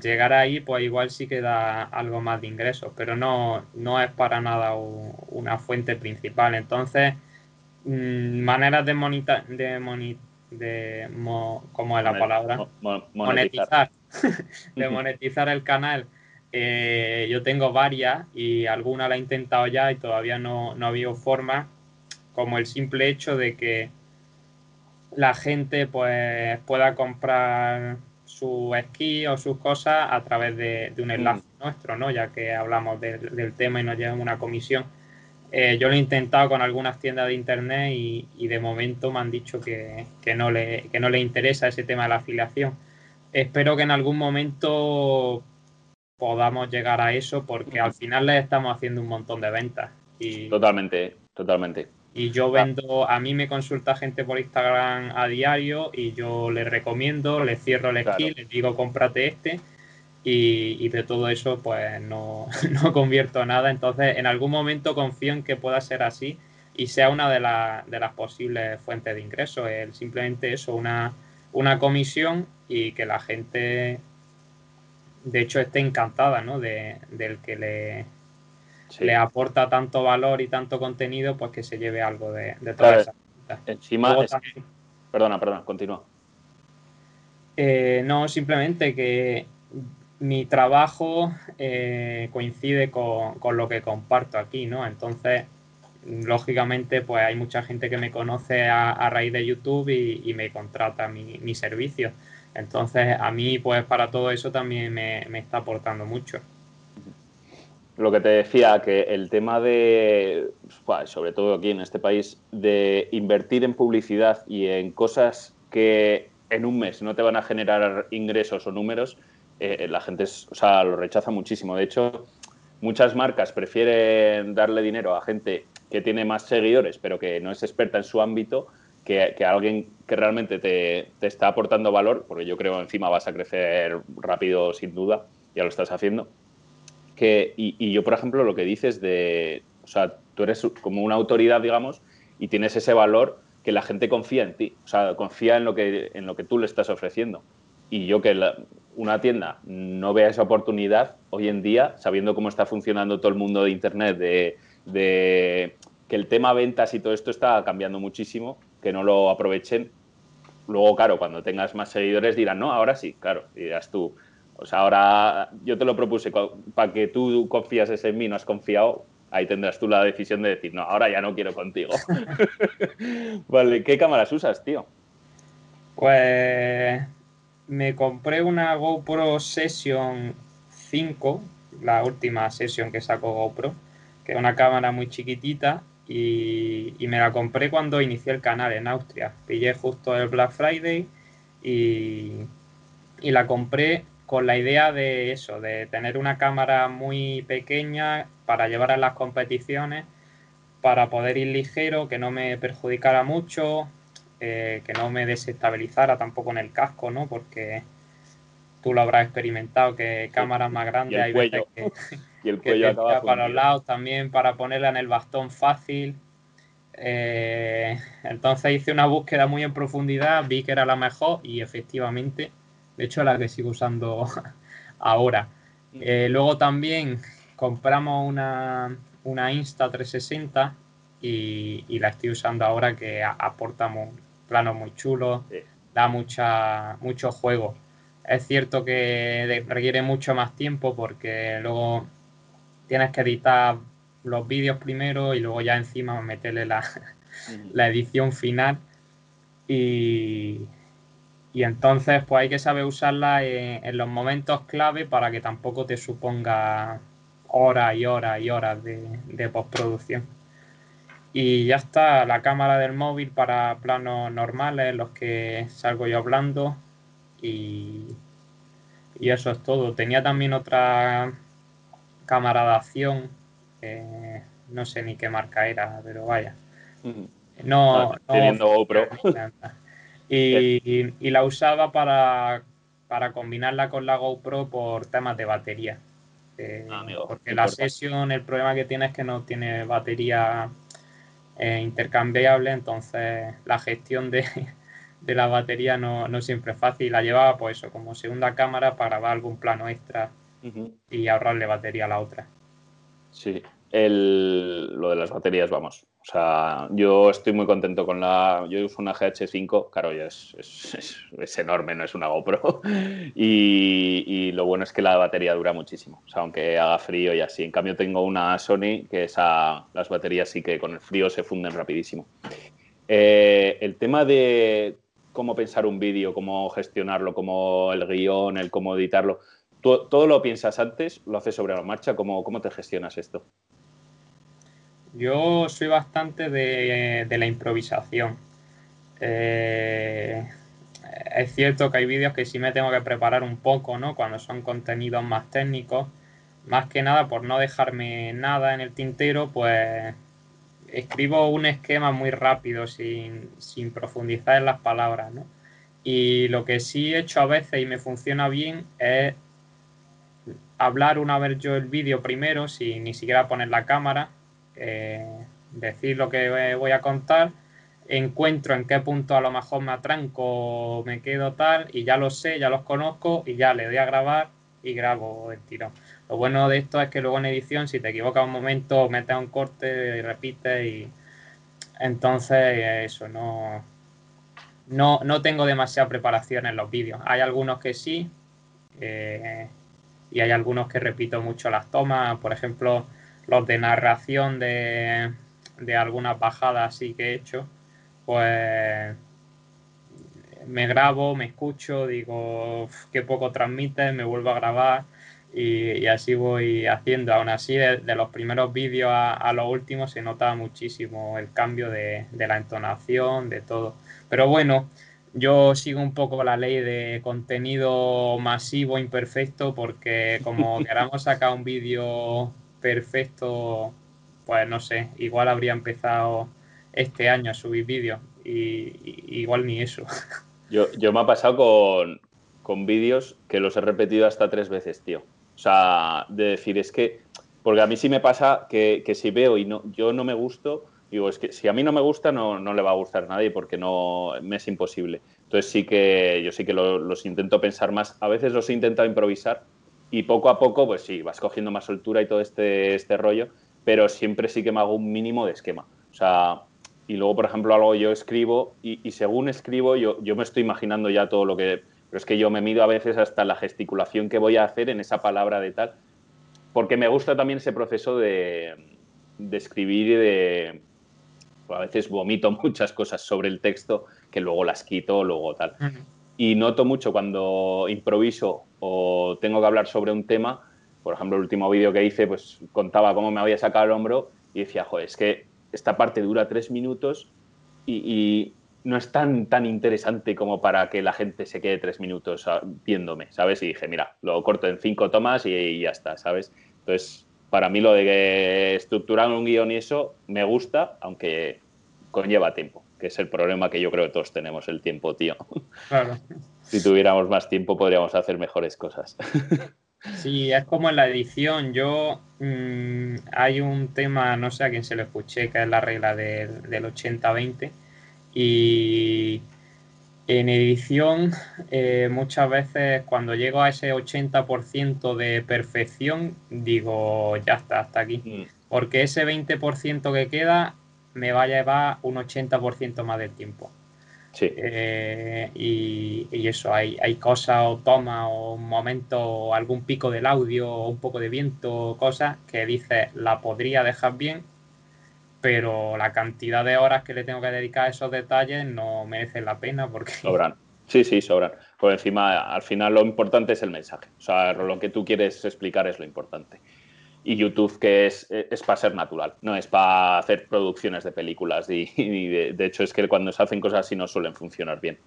llegar ahí, pues igual sí que da algo más de ingresos, pero no, no es para nada una fuente principal. Entonces, mm, maneras de, monita, de, de ¿cómo es la palabra? monetizar. *laughs* de monetizar el canal eh, yo tengo varias y alguna la he intentado ya y todavía no, no ha habido forma, como el simple hecho de que la gente pues pueda comprar su esquí o sus cosas a través de, un enlace mm. nuestro, ¿no? Ya que hablamos del tema y nos llevan una comisión. Eh, yo lo he intentado con algunas tiendas de internet y, de momento me han dicho que, no le, que no le interesa ese tema de la afiliación. Espero que en algún momento podamos llegar a eso porque al final les estamos haciendo un montón de ventas. Y, totalmente, totalmente. Y yo vendo, a mí me consulta gente por Instagram a diario y yo les recomiendo, les cierro el skill, les digo cómprate este y, de todo eso pues no, *laughs* no convierto nada. Entonces en algún momento confío en que pueda ser así y sea una de, de las posibles fuentes de ingresos. El, simplemente eso, una, una comisión y que la gente de hecho esté encantada, ¿no? De, del que le, le aporta tanto valor y tanto contenido, pues que se lleve algo de, de toda esa Encima, perdona, perdona, continúa. Eh, no, simplemente que mi trabajo eh, coincide con, lo que comparto aquí, ¿no? Entonces, lógicamente, pues hay mucha gente que me conoce a, raíz de YouTube y, me contrata mi, mi servicio. Entonces, a mí, pues para todo eso también me, está aportando mucho. Lo que te decía, que el tema de, sobre todo aquí en este país, de invertir en publicidad y en cosas que en un mes no te van a generar ingresos o números, eh, la gente o sea, lo rechaza muchísimo. De hecho, muchas marcas prefieren darle dinero a gente que tiene más seguidores, pero que no es experta en su ámbito, que, alguien que realmente te, está aportando valor, porque yo creo encima vas a crecer rápido sin duda, ya lo estás haciendo. Y, yo, por ejemplo, lo que dices de, o sea, tú eres como una autoridad, digamos, y tienes ese valor que la gente confía en ti, o sea, confía en lo que, en lo que tú le estás ofreciendo. Y yo que una tienda no vea esa oportunidad hoy en día, sabiendo cómo está funcionando todo el mundo de Internet, de, de que el tema ventas y todo esto está cambiando muchísimo, que no lo aprovechen. Luego, claro, cuando tengas más seguidores dirán, no, ahora sí, claro, dirás tú. O sea, ahora yo te lo propuse, para que tú confías en mí, no has confiado, ahí tendrás tú la decisión de decir, no, ahora ya no quiero contigo. *laughs* vale, ¿qué cámaras usas, tío? Pues me compré una GoPro Session 5, la última sesión que sacó GoPro, que es una cámara muy chiquitita y, me la compré cuando inicié el canal en Austria. Pillé justo el Black Friday y, y la compré con la idea de eso, de tener una cámara muy pequeña para llevar a las competiciones, para poder ir ligero, que no me perjudicara mucho, eh, que no me desestabilizara tampoco en el casco, ¿no? Porque tú lo habrás experimentado, que cámaras más grandes hay veces que, *laughs* y el cuello acaba para los lados también para ponerla en el bastón fácil. Eh, entonces hice una búsqueda muy en profundidad, vi que era la mejor y efectivamente, de hecho, la que sigo usando *laughs* ahora. Mm. Eh, luego también compramos una, una Insta 360 y, la estoy usando ahora que aporta planos muy chulos, da mucha, mucho juego. Es cierto que requiere mucho más tiempo porque luego tienes que editar los vídeos primero y luego ya encima meterle la, *laughs* edición final. Y, y, entonces pues hay que saber usarla en, los momentos clave para que tampoco te suponga horas y horas y horas de postproducción. Y ya está la cámara del móvil para planos normales, los que salgo yo hablando. Y, y eso es todo. Tenía también otra cámara de acción, no sé ni qué marca era, pero vaya. No, ah, teniendo GoPro. *laughs* Y, y, la usaba para, para combinarla con la GoPro por temas de batería. Eh, ah, porque la sesión, el problema que tiene es que no tiene batería eh, intercambiable, entonces la gestión de, *laughs* la batería no, siempre es fácil. La llevaba pues eso, como segunda cámara para grabar algún plano extra y ahorrarle batería a la otra. Sí, lo de las baterías, vamos. O sea, yo estoy muy contento con la. Yo uso una GH5, claro, ya es, es, enorme, no es una GoPro. *laughs* Y, lo bueno es que la batería dura muchísimo. O sea, aunque haga frío y así. En cambio, tengo una Sony que esa, las baterías sí que con el frío se funden rapidísimo. Eh, el tema de cómo pensar un vídeo, cómo gestionarlo, cómo el guion, el cómo editarlo. ¿Todo lo piensas antes? ¿Lo haces sobre la marcha? ¿Cómo, cómo te gestionas esto? Yo soy bastante de, la improvisación. Eh, es cierto que hay vídeos que sí me tengo que preparar un poco, ¿no? Cuando son contenidos más técnicos. Más que nada, por no dejarme nada en el tintero, pues escribo un esquema muy rápido, sin, sin profundizar en las palabras, ¿no? Y lo que sí he hecho a veces y me funciona bien es hablar una vez yo el vídeo primero, sin ni siquiera poner la cámara, eh, decir lo que voy a contar, encuentro en qué punto a lo mejor me atranco, me quedo tal, y ya lo sé, ya los conozco, y ya le doy a grabar y grabo el tirón. Lo bueno de esto es que luego en edición, si te equivocas un momento, metes un corte y repites, y entonces eso, no, no, no tengo demasiada preparación en los vídeos. Hay algunos que sí, eh, y hay algunos que repito mucho las tomas, por ejemplo, los de narración de, de algunas bajadas así que he hecho, pues me grabo, me escucho, digo qué poco transmite, me vuelvo a grabar y, así voy haciendo. Aún así, de, los primeros vídeos a, los últimos se nota muchísimo el cambio de, de, la entonación, de todo. Pero bueno, yo sigo un poco la ley de contenido masivo imperfecto porque como *laughs* queramos sacar un vídeo perfecto, pues no sé, igual habría empezado este año a subir vídeos y, igual ni eso. *laughs* Yo, yo me ha pasado con, con vídeos que los he repetido hasta tres veces, tío. O sea, de decir, es que, porque a mí sí me pasa que, que si veo y no, yo no me gusto, digo, es que si a mí no me gusta, no, no le va a gustar a nadie porque no, me es imposible. Entonces sí que yo sí que los intento pensar más. A veces los he intentado improvisar y poco a poco, pues sí, vas cogiendo más soltura y todo este, este rollo, pero siempre sí que me hago un mínimo de esquema. O sea, y luego, por ejemplo, algo yo escribo y, según escribo yo, yo me estoy imaginando ya todo lo que... Pero es que yo me mido a veces hasta la gesticulación que voy a hacer en esa palabra de tal, porque me gusta también ese proceso de, de escribir y de... A veces vomito *laughs* muchas cosas sobre el texto que luego las quito, luego tal y noto mucho cuando improviso o tengo que hablar sobre un tema, por ejemplo, el último vídeo que hice, pues contaba cómo me había sacado el hombro y decía, joder, es que esta parte dura tres minutos y, no es tan, tan interesante como para que la gente se quede tres minutos ah, viéndome, ¿sabes? Y dije, mira, lo corto en cinco tomas y, ya está, ¿sabes? Entonces, para mí lo de estructurar un guion y eso me gusta, aunque conlleva tiempo que es el problema que yo creo que todos tenemos, el tiempo, tío. Claro. Si tuviéramos más tiempo podríamos hacer mejores cosas. *laughs* Sí, es como en la edición. Yo mm, hay un tema, no sé a quién se lo escuché, que es la regla del, 80-20. Y en edición, eh, muchas veces cuando llego a ese 80% de perfección, digo, ya está, hasta aquí. Mm. Porque ese 20% que queda me va a llevar un 80% más de tiempo. Sí. Eh, y, eso, hay, hay cosas o tomas o momentos o algún pico del audio o un poco de viento o cosas que dices, la podría dejar bien, pero la cantidad de horas que le tengo que dedicar a esos detalles no merece la pena porque... *laughs* Sobran. Sí, sí, sobran. Por encima, al final lo importante es el mensaje. O sea, lo que tú quieres explicar es lo importante y YouTube que es, es para ser natural, no es para hacer producciones de películas y, *laughs* de, hecho es que cuando se hacen cosas así no suelen funcionar bien.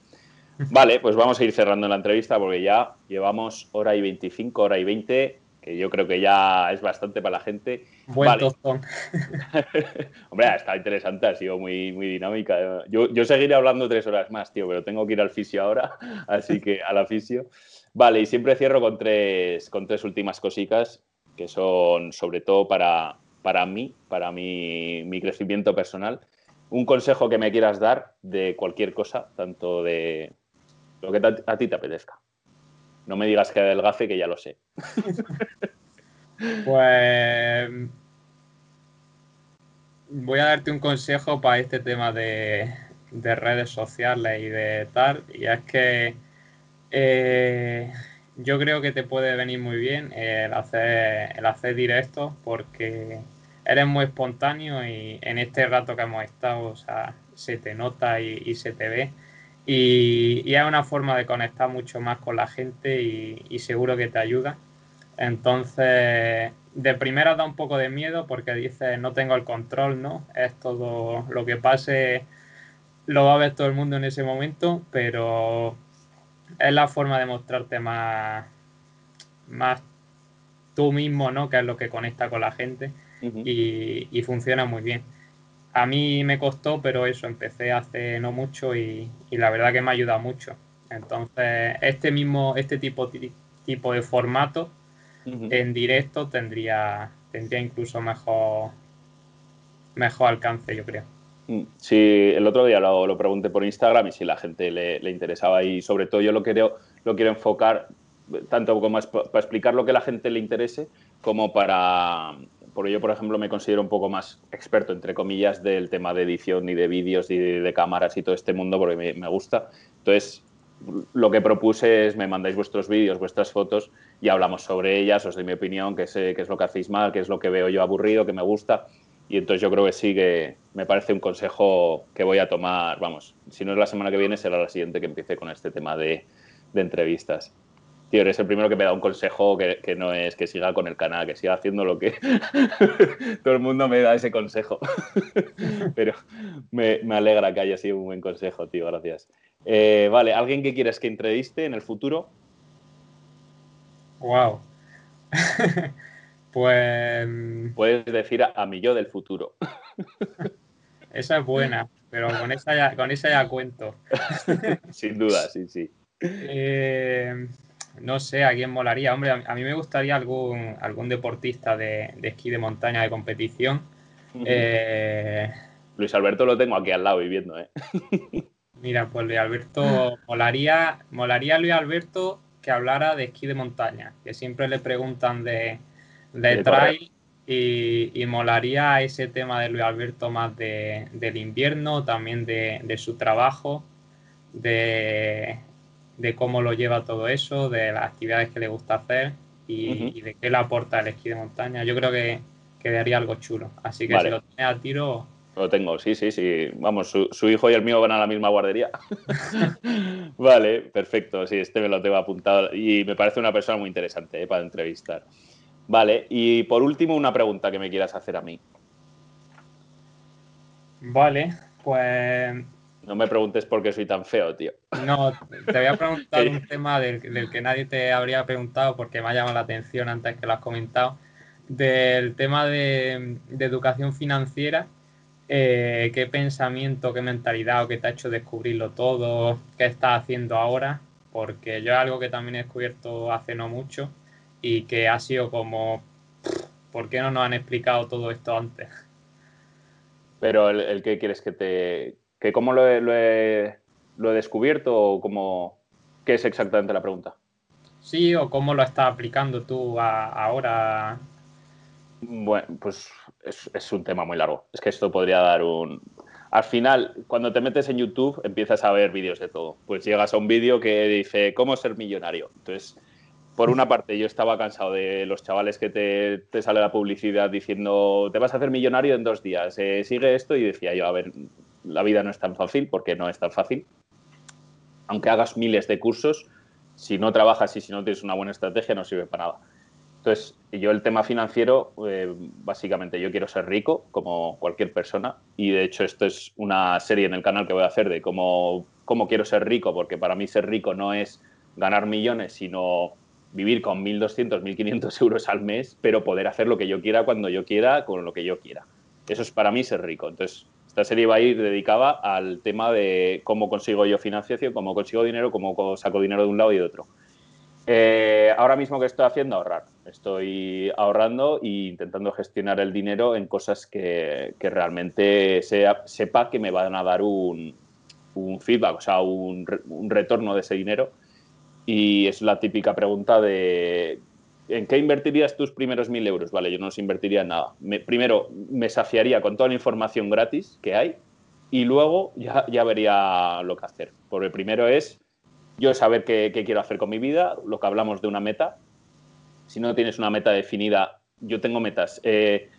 *laughs* Vale, pues vamos a ir cerrando la entrevista porque ya llevamos hora y 25, hora y 20, que yo creo que ya es bastante para la gente. Buen vale. *laughs* Hombre, está interesante, ha sido muy, muy dinámica. Yo, yo seguiré hablando tres horas más, tío, pero tengo que ir al fisio ahora, así que al fisio. Vale, y siempre cierro con tres, con tres últimas cositas que son sobre todo para, para mí, para mi, mi crecimiento personal. Un consejo que me quieras dar de cualquier cosa, tanto de lo que a ti te apetezca. No me digas que adelgace, que ya lo sé. *laughs* pues voy a darte un consejo para este tema de, de redes sociales y de tal. Y es que eh, yo creo que te puede venir muy bien el hacer, el hacer directo porque eres muy espontáneo y en este rato que hemos estado, o sea, se te nota y, se te ve. Y, y, es una forma de conectar mucho más con la gente y, seguro que te ayuda. Entonces, de primera da un poco de miedo porque dices, no tengo el control, ¿no? Es todo lo que pase, lo va a ver todo el mundo en ese momento, pero es la forma de mostrarte más, más tú mismo, ¿no? Que es lo que conecta con la gente y, funciona muy bien. A mí me costó, pero eso, empecé hace no mucho y, la verdad que me ayuda mucho. Entonces, este mismo, este tipo, tipo de formato en directo tendría, tendría incluso mejor, mejor alcance, yo creo. Mm, sí, el otro día lo, pregunté por Instagram y si la gente le, interesaba y sobre todo yo lo quiero, lo quiero enfocar tanto como para explicar lo que la gente le interese como para, porque yo por ejemplo me considero un poco más experto entre comillas del tema de edición y de vídeos y de, cámaras y todo este mundo porque me, gusta. Entonces lo que propuse es me mandáis vuestros vídeos, vuestras fotos y hablamos sobre ellas, os doy mi opinión, qué, sé, qué es lo que hacéis mal, qué es lo que veo yo aburrido, que me gusta y entonces yo creo que sí que me parece un consejo que voy a tomar, vamos, si no es la semana que viene, será la siguiente que empiece con este tema de, entrevistas. Tío, eres el primero que me da un consejo que, no es que siga con el canal, que siga haciendo lo que *laughs* todo el mundo me da ese consejo. *laughs* Pero me, alegra que haya sido un buen consejo, tío, gracias. Eh, vale, ¿alguien que quieres que entreviste en el futuro? Wow. *laughs* Pues. Puedes decir a, mi yo del futuro. *laughs* Esa es buena, pero con esa ya, con esa ya cuento. *laughs* Sin duda, sí, sí. Eh, no sé, a quién molaría. Hombre, a, mí me gustaría algún, algún deportista de, esquí de montaña de competición. Eh, Luis Alberto lo tengo aquí al lado viviendo, ¿eh? *laughs* Mira, pues Luis Alberto, molaría, molaría Luis Alberto que hablara de esquí de montaña, que siempre le preguntan de, de trail y, molaría ese tema de Luis Alberto más de, del invierno, también de, su trabajo, de, cómo lo lleva todo eso, de las actividades que le gusta hacer y, de qué le aporta el esquí de montaña. Yo creo que quedaría algo chulo. Así que si lo tienes a tiro, lo tengo, sí, sí, sí. Vamos, su, hijo y el mío van a la misma guardería. *laughs* vale, perfecto. Sí, este me lo tengo apuntado y me parece una persona muy interesante eh, para entrevistar. Vale, y por último, una pregunta que me quieras hacer a mí. Vale, pues. No me preguntes por qué soy tan feo, tío. No, te voy a preguntar *laughs* un tema del, que nadie te habría preguntado porque me ha llamado la atención antes que lo has comentado. Del tema de, educación financiera. Eh, ¿Qué pensamiento, qué mentalidad o qué te ha hecho descubrirlo todo? ¿Qué estás haciendo ahora? Porque yo es algo que también he descubierto hace no mucho y que ha sido como, ¿por qué no nos han explicado todo esto antes? Pero el, que quieres que te... que ¿Cómo lo he, lo he, descubierto o cómo... ¿Qué es exactamente la pregunta? Sí, o cómo lo estás aplicando tú ahora Bueno, pues es, un tema muy largo. Es que esto podría dar un... Al final, cuando te metes en YouTube, empiezas a ver vídeos de todo. Pues llegas a un vídeo que dice cómo ser millonario. Entonces, por una parte, yo estaba cansado de los chavales que te, sale la publicidad diciendo te vas a hacer millonario en dos días, eh, sigue esto y decía yo, a ver, la vida no es tan fácil porque no es tan fácil. Aunque hagas miles de cursos, si no trabajas y si no tienes una buena estrategia no sirve para nada. Entonces, yo el tema financiero, eh, básicamente yo quiero ser rico como cualquier persona y de hecho esto es una serie en el canal que voy a hacer de cómo, cómo quiero ser rico, porque para mí ser rico no es ganar millones, sino vivir con 1.200, 1.500 euros al mes, pero poder hacer lo que yo quiera cuando yo quiera, con lo que yo quiera. Eso es para mí ser rico. Entonces, esta serie va a ir dedicada al tema de cómo consigo yo financiación, cómo consigo dinero, cómo saco dinero de un lado y de otro. Eh, ahora mismo, ¿qué estoy haciendo? Ahorrar. Estoy ahorrando e intentando gestionar el dinero en cosas que, realmente sepa que me van a dar un, feedback, o sea, un, retorno de ese dinero. Y es la típica pregunta de ¿en qué invertirías tus primeros mil euros? Vale, yo no los invertiría en nada. primero, me saciaría con toda la información gratis que hay y luego ya, ya vería lo que hacer. Porque primero es yo saber qué, quiero hacer con mi vida, lo que hablamos de una meta. Si no tienes una meta definida, yo tengo metas, eh,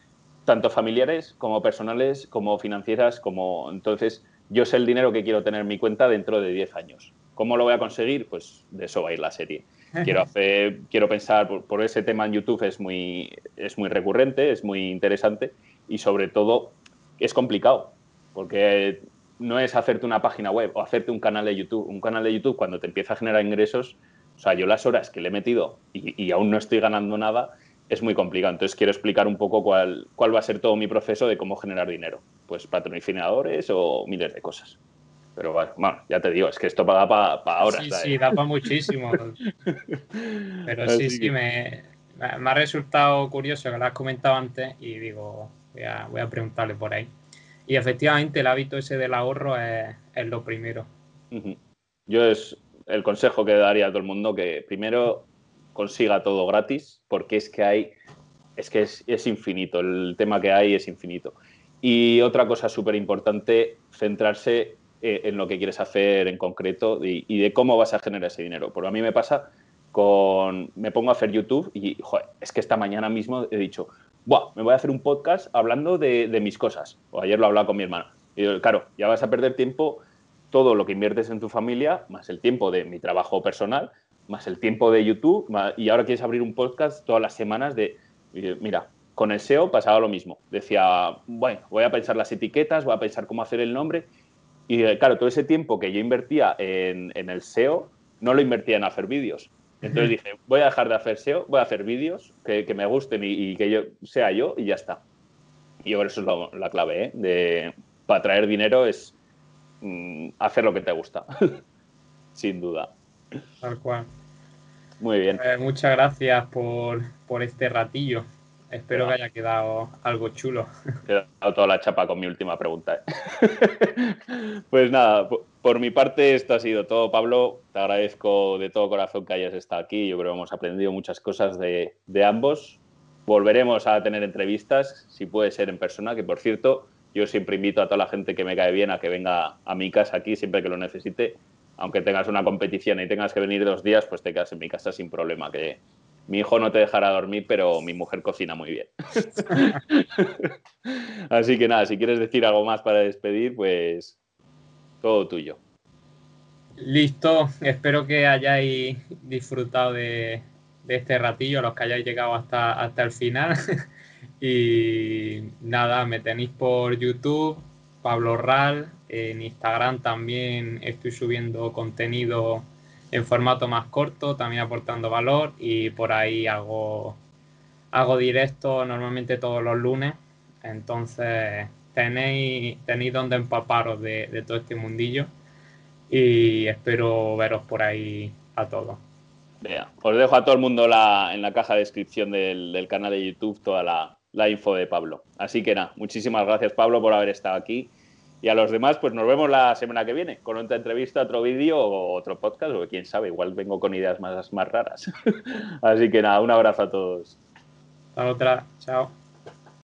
tanto familiares como personales, como financieras, como entonces yo sé el dinero que quiero tener en mi cuenta dentro de 10 años. ¿Cómo lo voy a conseguir? Pues de eso va a ir la serie. Quiero, hacer, quiero pensar, por, por, ese tema en YouTube es muy, es muy recurrente, es muy interesante y sobre todo es complicado, porque no es hacerte una página web o hacerte un canal de YouTube. Un canal de YouTube cuando te empieza a generar ingresos, o sea, yo las horas que le he metido y, aún no estoy ganando nada, es muy complicado. Entonces quiero explicar un poco cuál, cuál va a ser todo mi proceso de cómo generar dinero. Pues patrocinadores o miles de cosas. Pero bueno, ya te digo, es que esto da para pa horas. Sí, sí, da para muchísimo. *laughs* Pero sí, sí, me, me, ha resultado curioso que lo has comentado antes y digo, voy a, voy a preguntarle por ahí. Y efectivamente el hábito ese del ahorro es, lo primero. Yo es el consejo que daría a todo el mundo que primero consiga todo gratis, porque es que hay, es que es, infinito, el tema que hay es infinito. Y otra cosa súper importante, centrarse eh, en lo que quieres hacer en concreto y, de cómo vas a generar ese dinero. Porque a mí me pasa con, me pongo a hacer YouTube y, es que esta mañana mismo he dicho, Buah, me voy a hacer un podcast hablando de, mis cosas. O ayer lo hablaba con mi hermano. Y claro, ya vas a perder tiempo todo lo que inviertes en tu familia, más el tiempo de mi trabajo personal, más el tiempo de YouTube, y ahora quieres abrir un podcast todas las semanas de, mira, con el SEO pasaba lo mismo. Decía, bueno, voy a pensar las etiquetas, voy a pensar cómo hacer el nombre. Y claro, todo ese tiempo que yo invertía en, en el SEO, no lo invertía en hacer vídeos. Entonces dije, voy a dejar de hacer SEO, voy a hacer vídeos que, me gusten y, que yo sea yo y ya está. Y por eso es la clave, ¿eh? De, para traer dinero es mm, hacer lo que te gusta, *laughs* sin duda. Tal cual. Muy bien. Eh, muchas gracias por, por este ratillo. Espero que haya quedado algo chulo. *laughs* He dado toda la chapa con mi última pregunta. ¿eh? *laughs* pues nada, por mi parte esto ha sido todo, Pablo. Te agradezco de todo corazón que hayas estado aquí. Yo creo que hemos aprendido muchas cosas de, ambos. Volveremos a tener entrevistas, si puede ser en persona, que por cierto, yo siempre invito a toda la gente que me cae bien a que venga a mi casa aquí siempre que lo necesite. Aunque tengas una competición y tengas que venir dos días, pues te quedas en mi casa sin problema, que mi hijo no te dejará dormir, pero mi mujer cocina muy bien. *laughs* Así que nada, si quieres decir algo más para despedir, pues todo tuyo. Listo, espero que hayáis disfrutado de, este ratillo, los que hayáis llegado hasta, hasta el final. *laughs* y nada, me tenéis por YouTube, Pablo Ral, en Instagram también estoy subiendo contenido en formato más corto, también aportando valor y por ahí hago, hago directo normalmente todos los lunes. Entonces tenéis, tenéis donde empaparos de, todo este mundillo y espero veros por ahí a todos. os dejo a todo el mundo la, en la caja de descripción del, canal de YouTube toda la, la info de Pablo. Así que nada, muchísimas gracias Pablo por haber estado aquí y a los demás, pues nos vemos la semana que viene con otra entrevista, otro vídeo o otro podcast, o quién sabe, igual vengo con ideas más, más raras. *laughs* Así que nada, un abrazo a todos. Hasta otra, chao.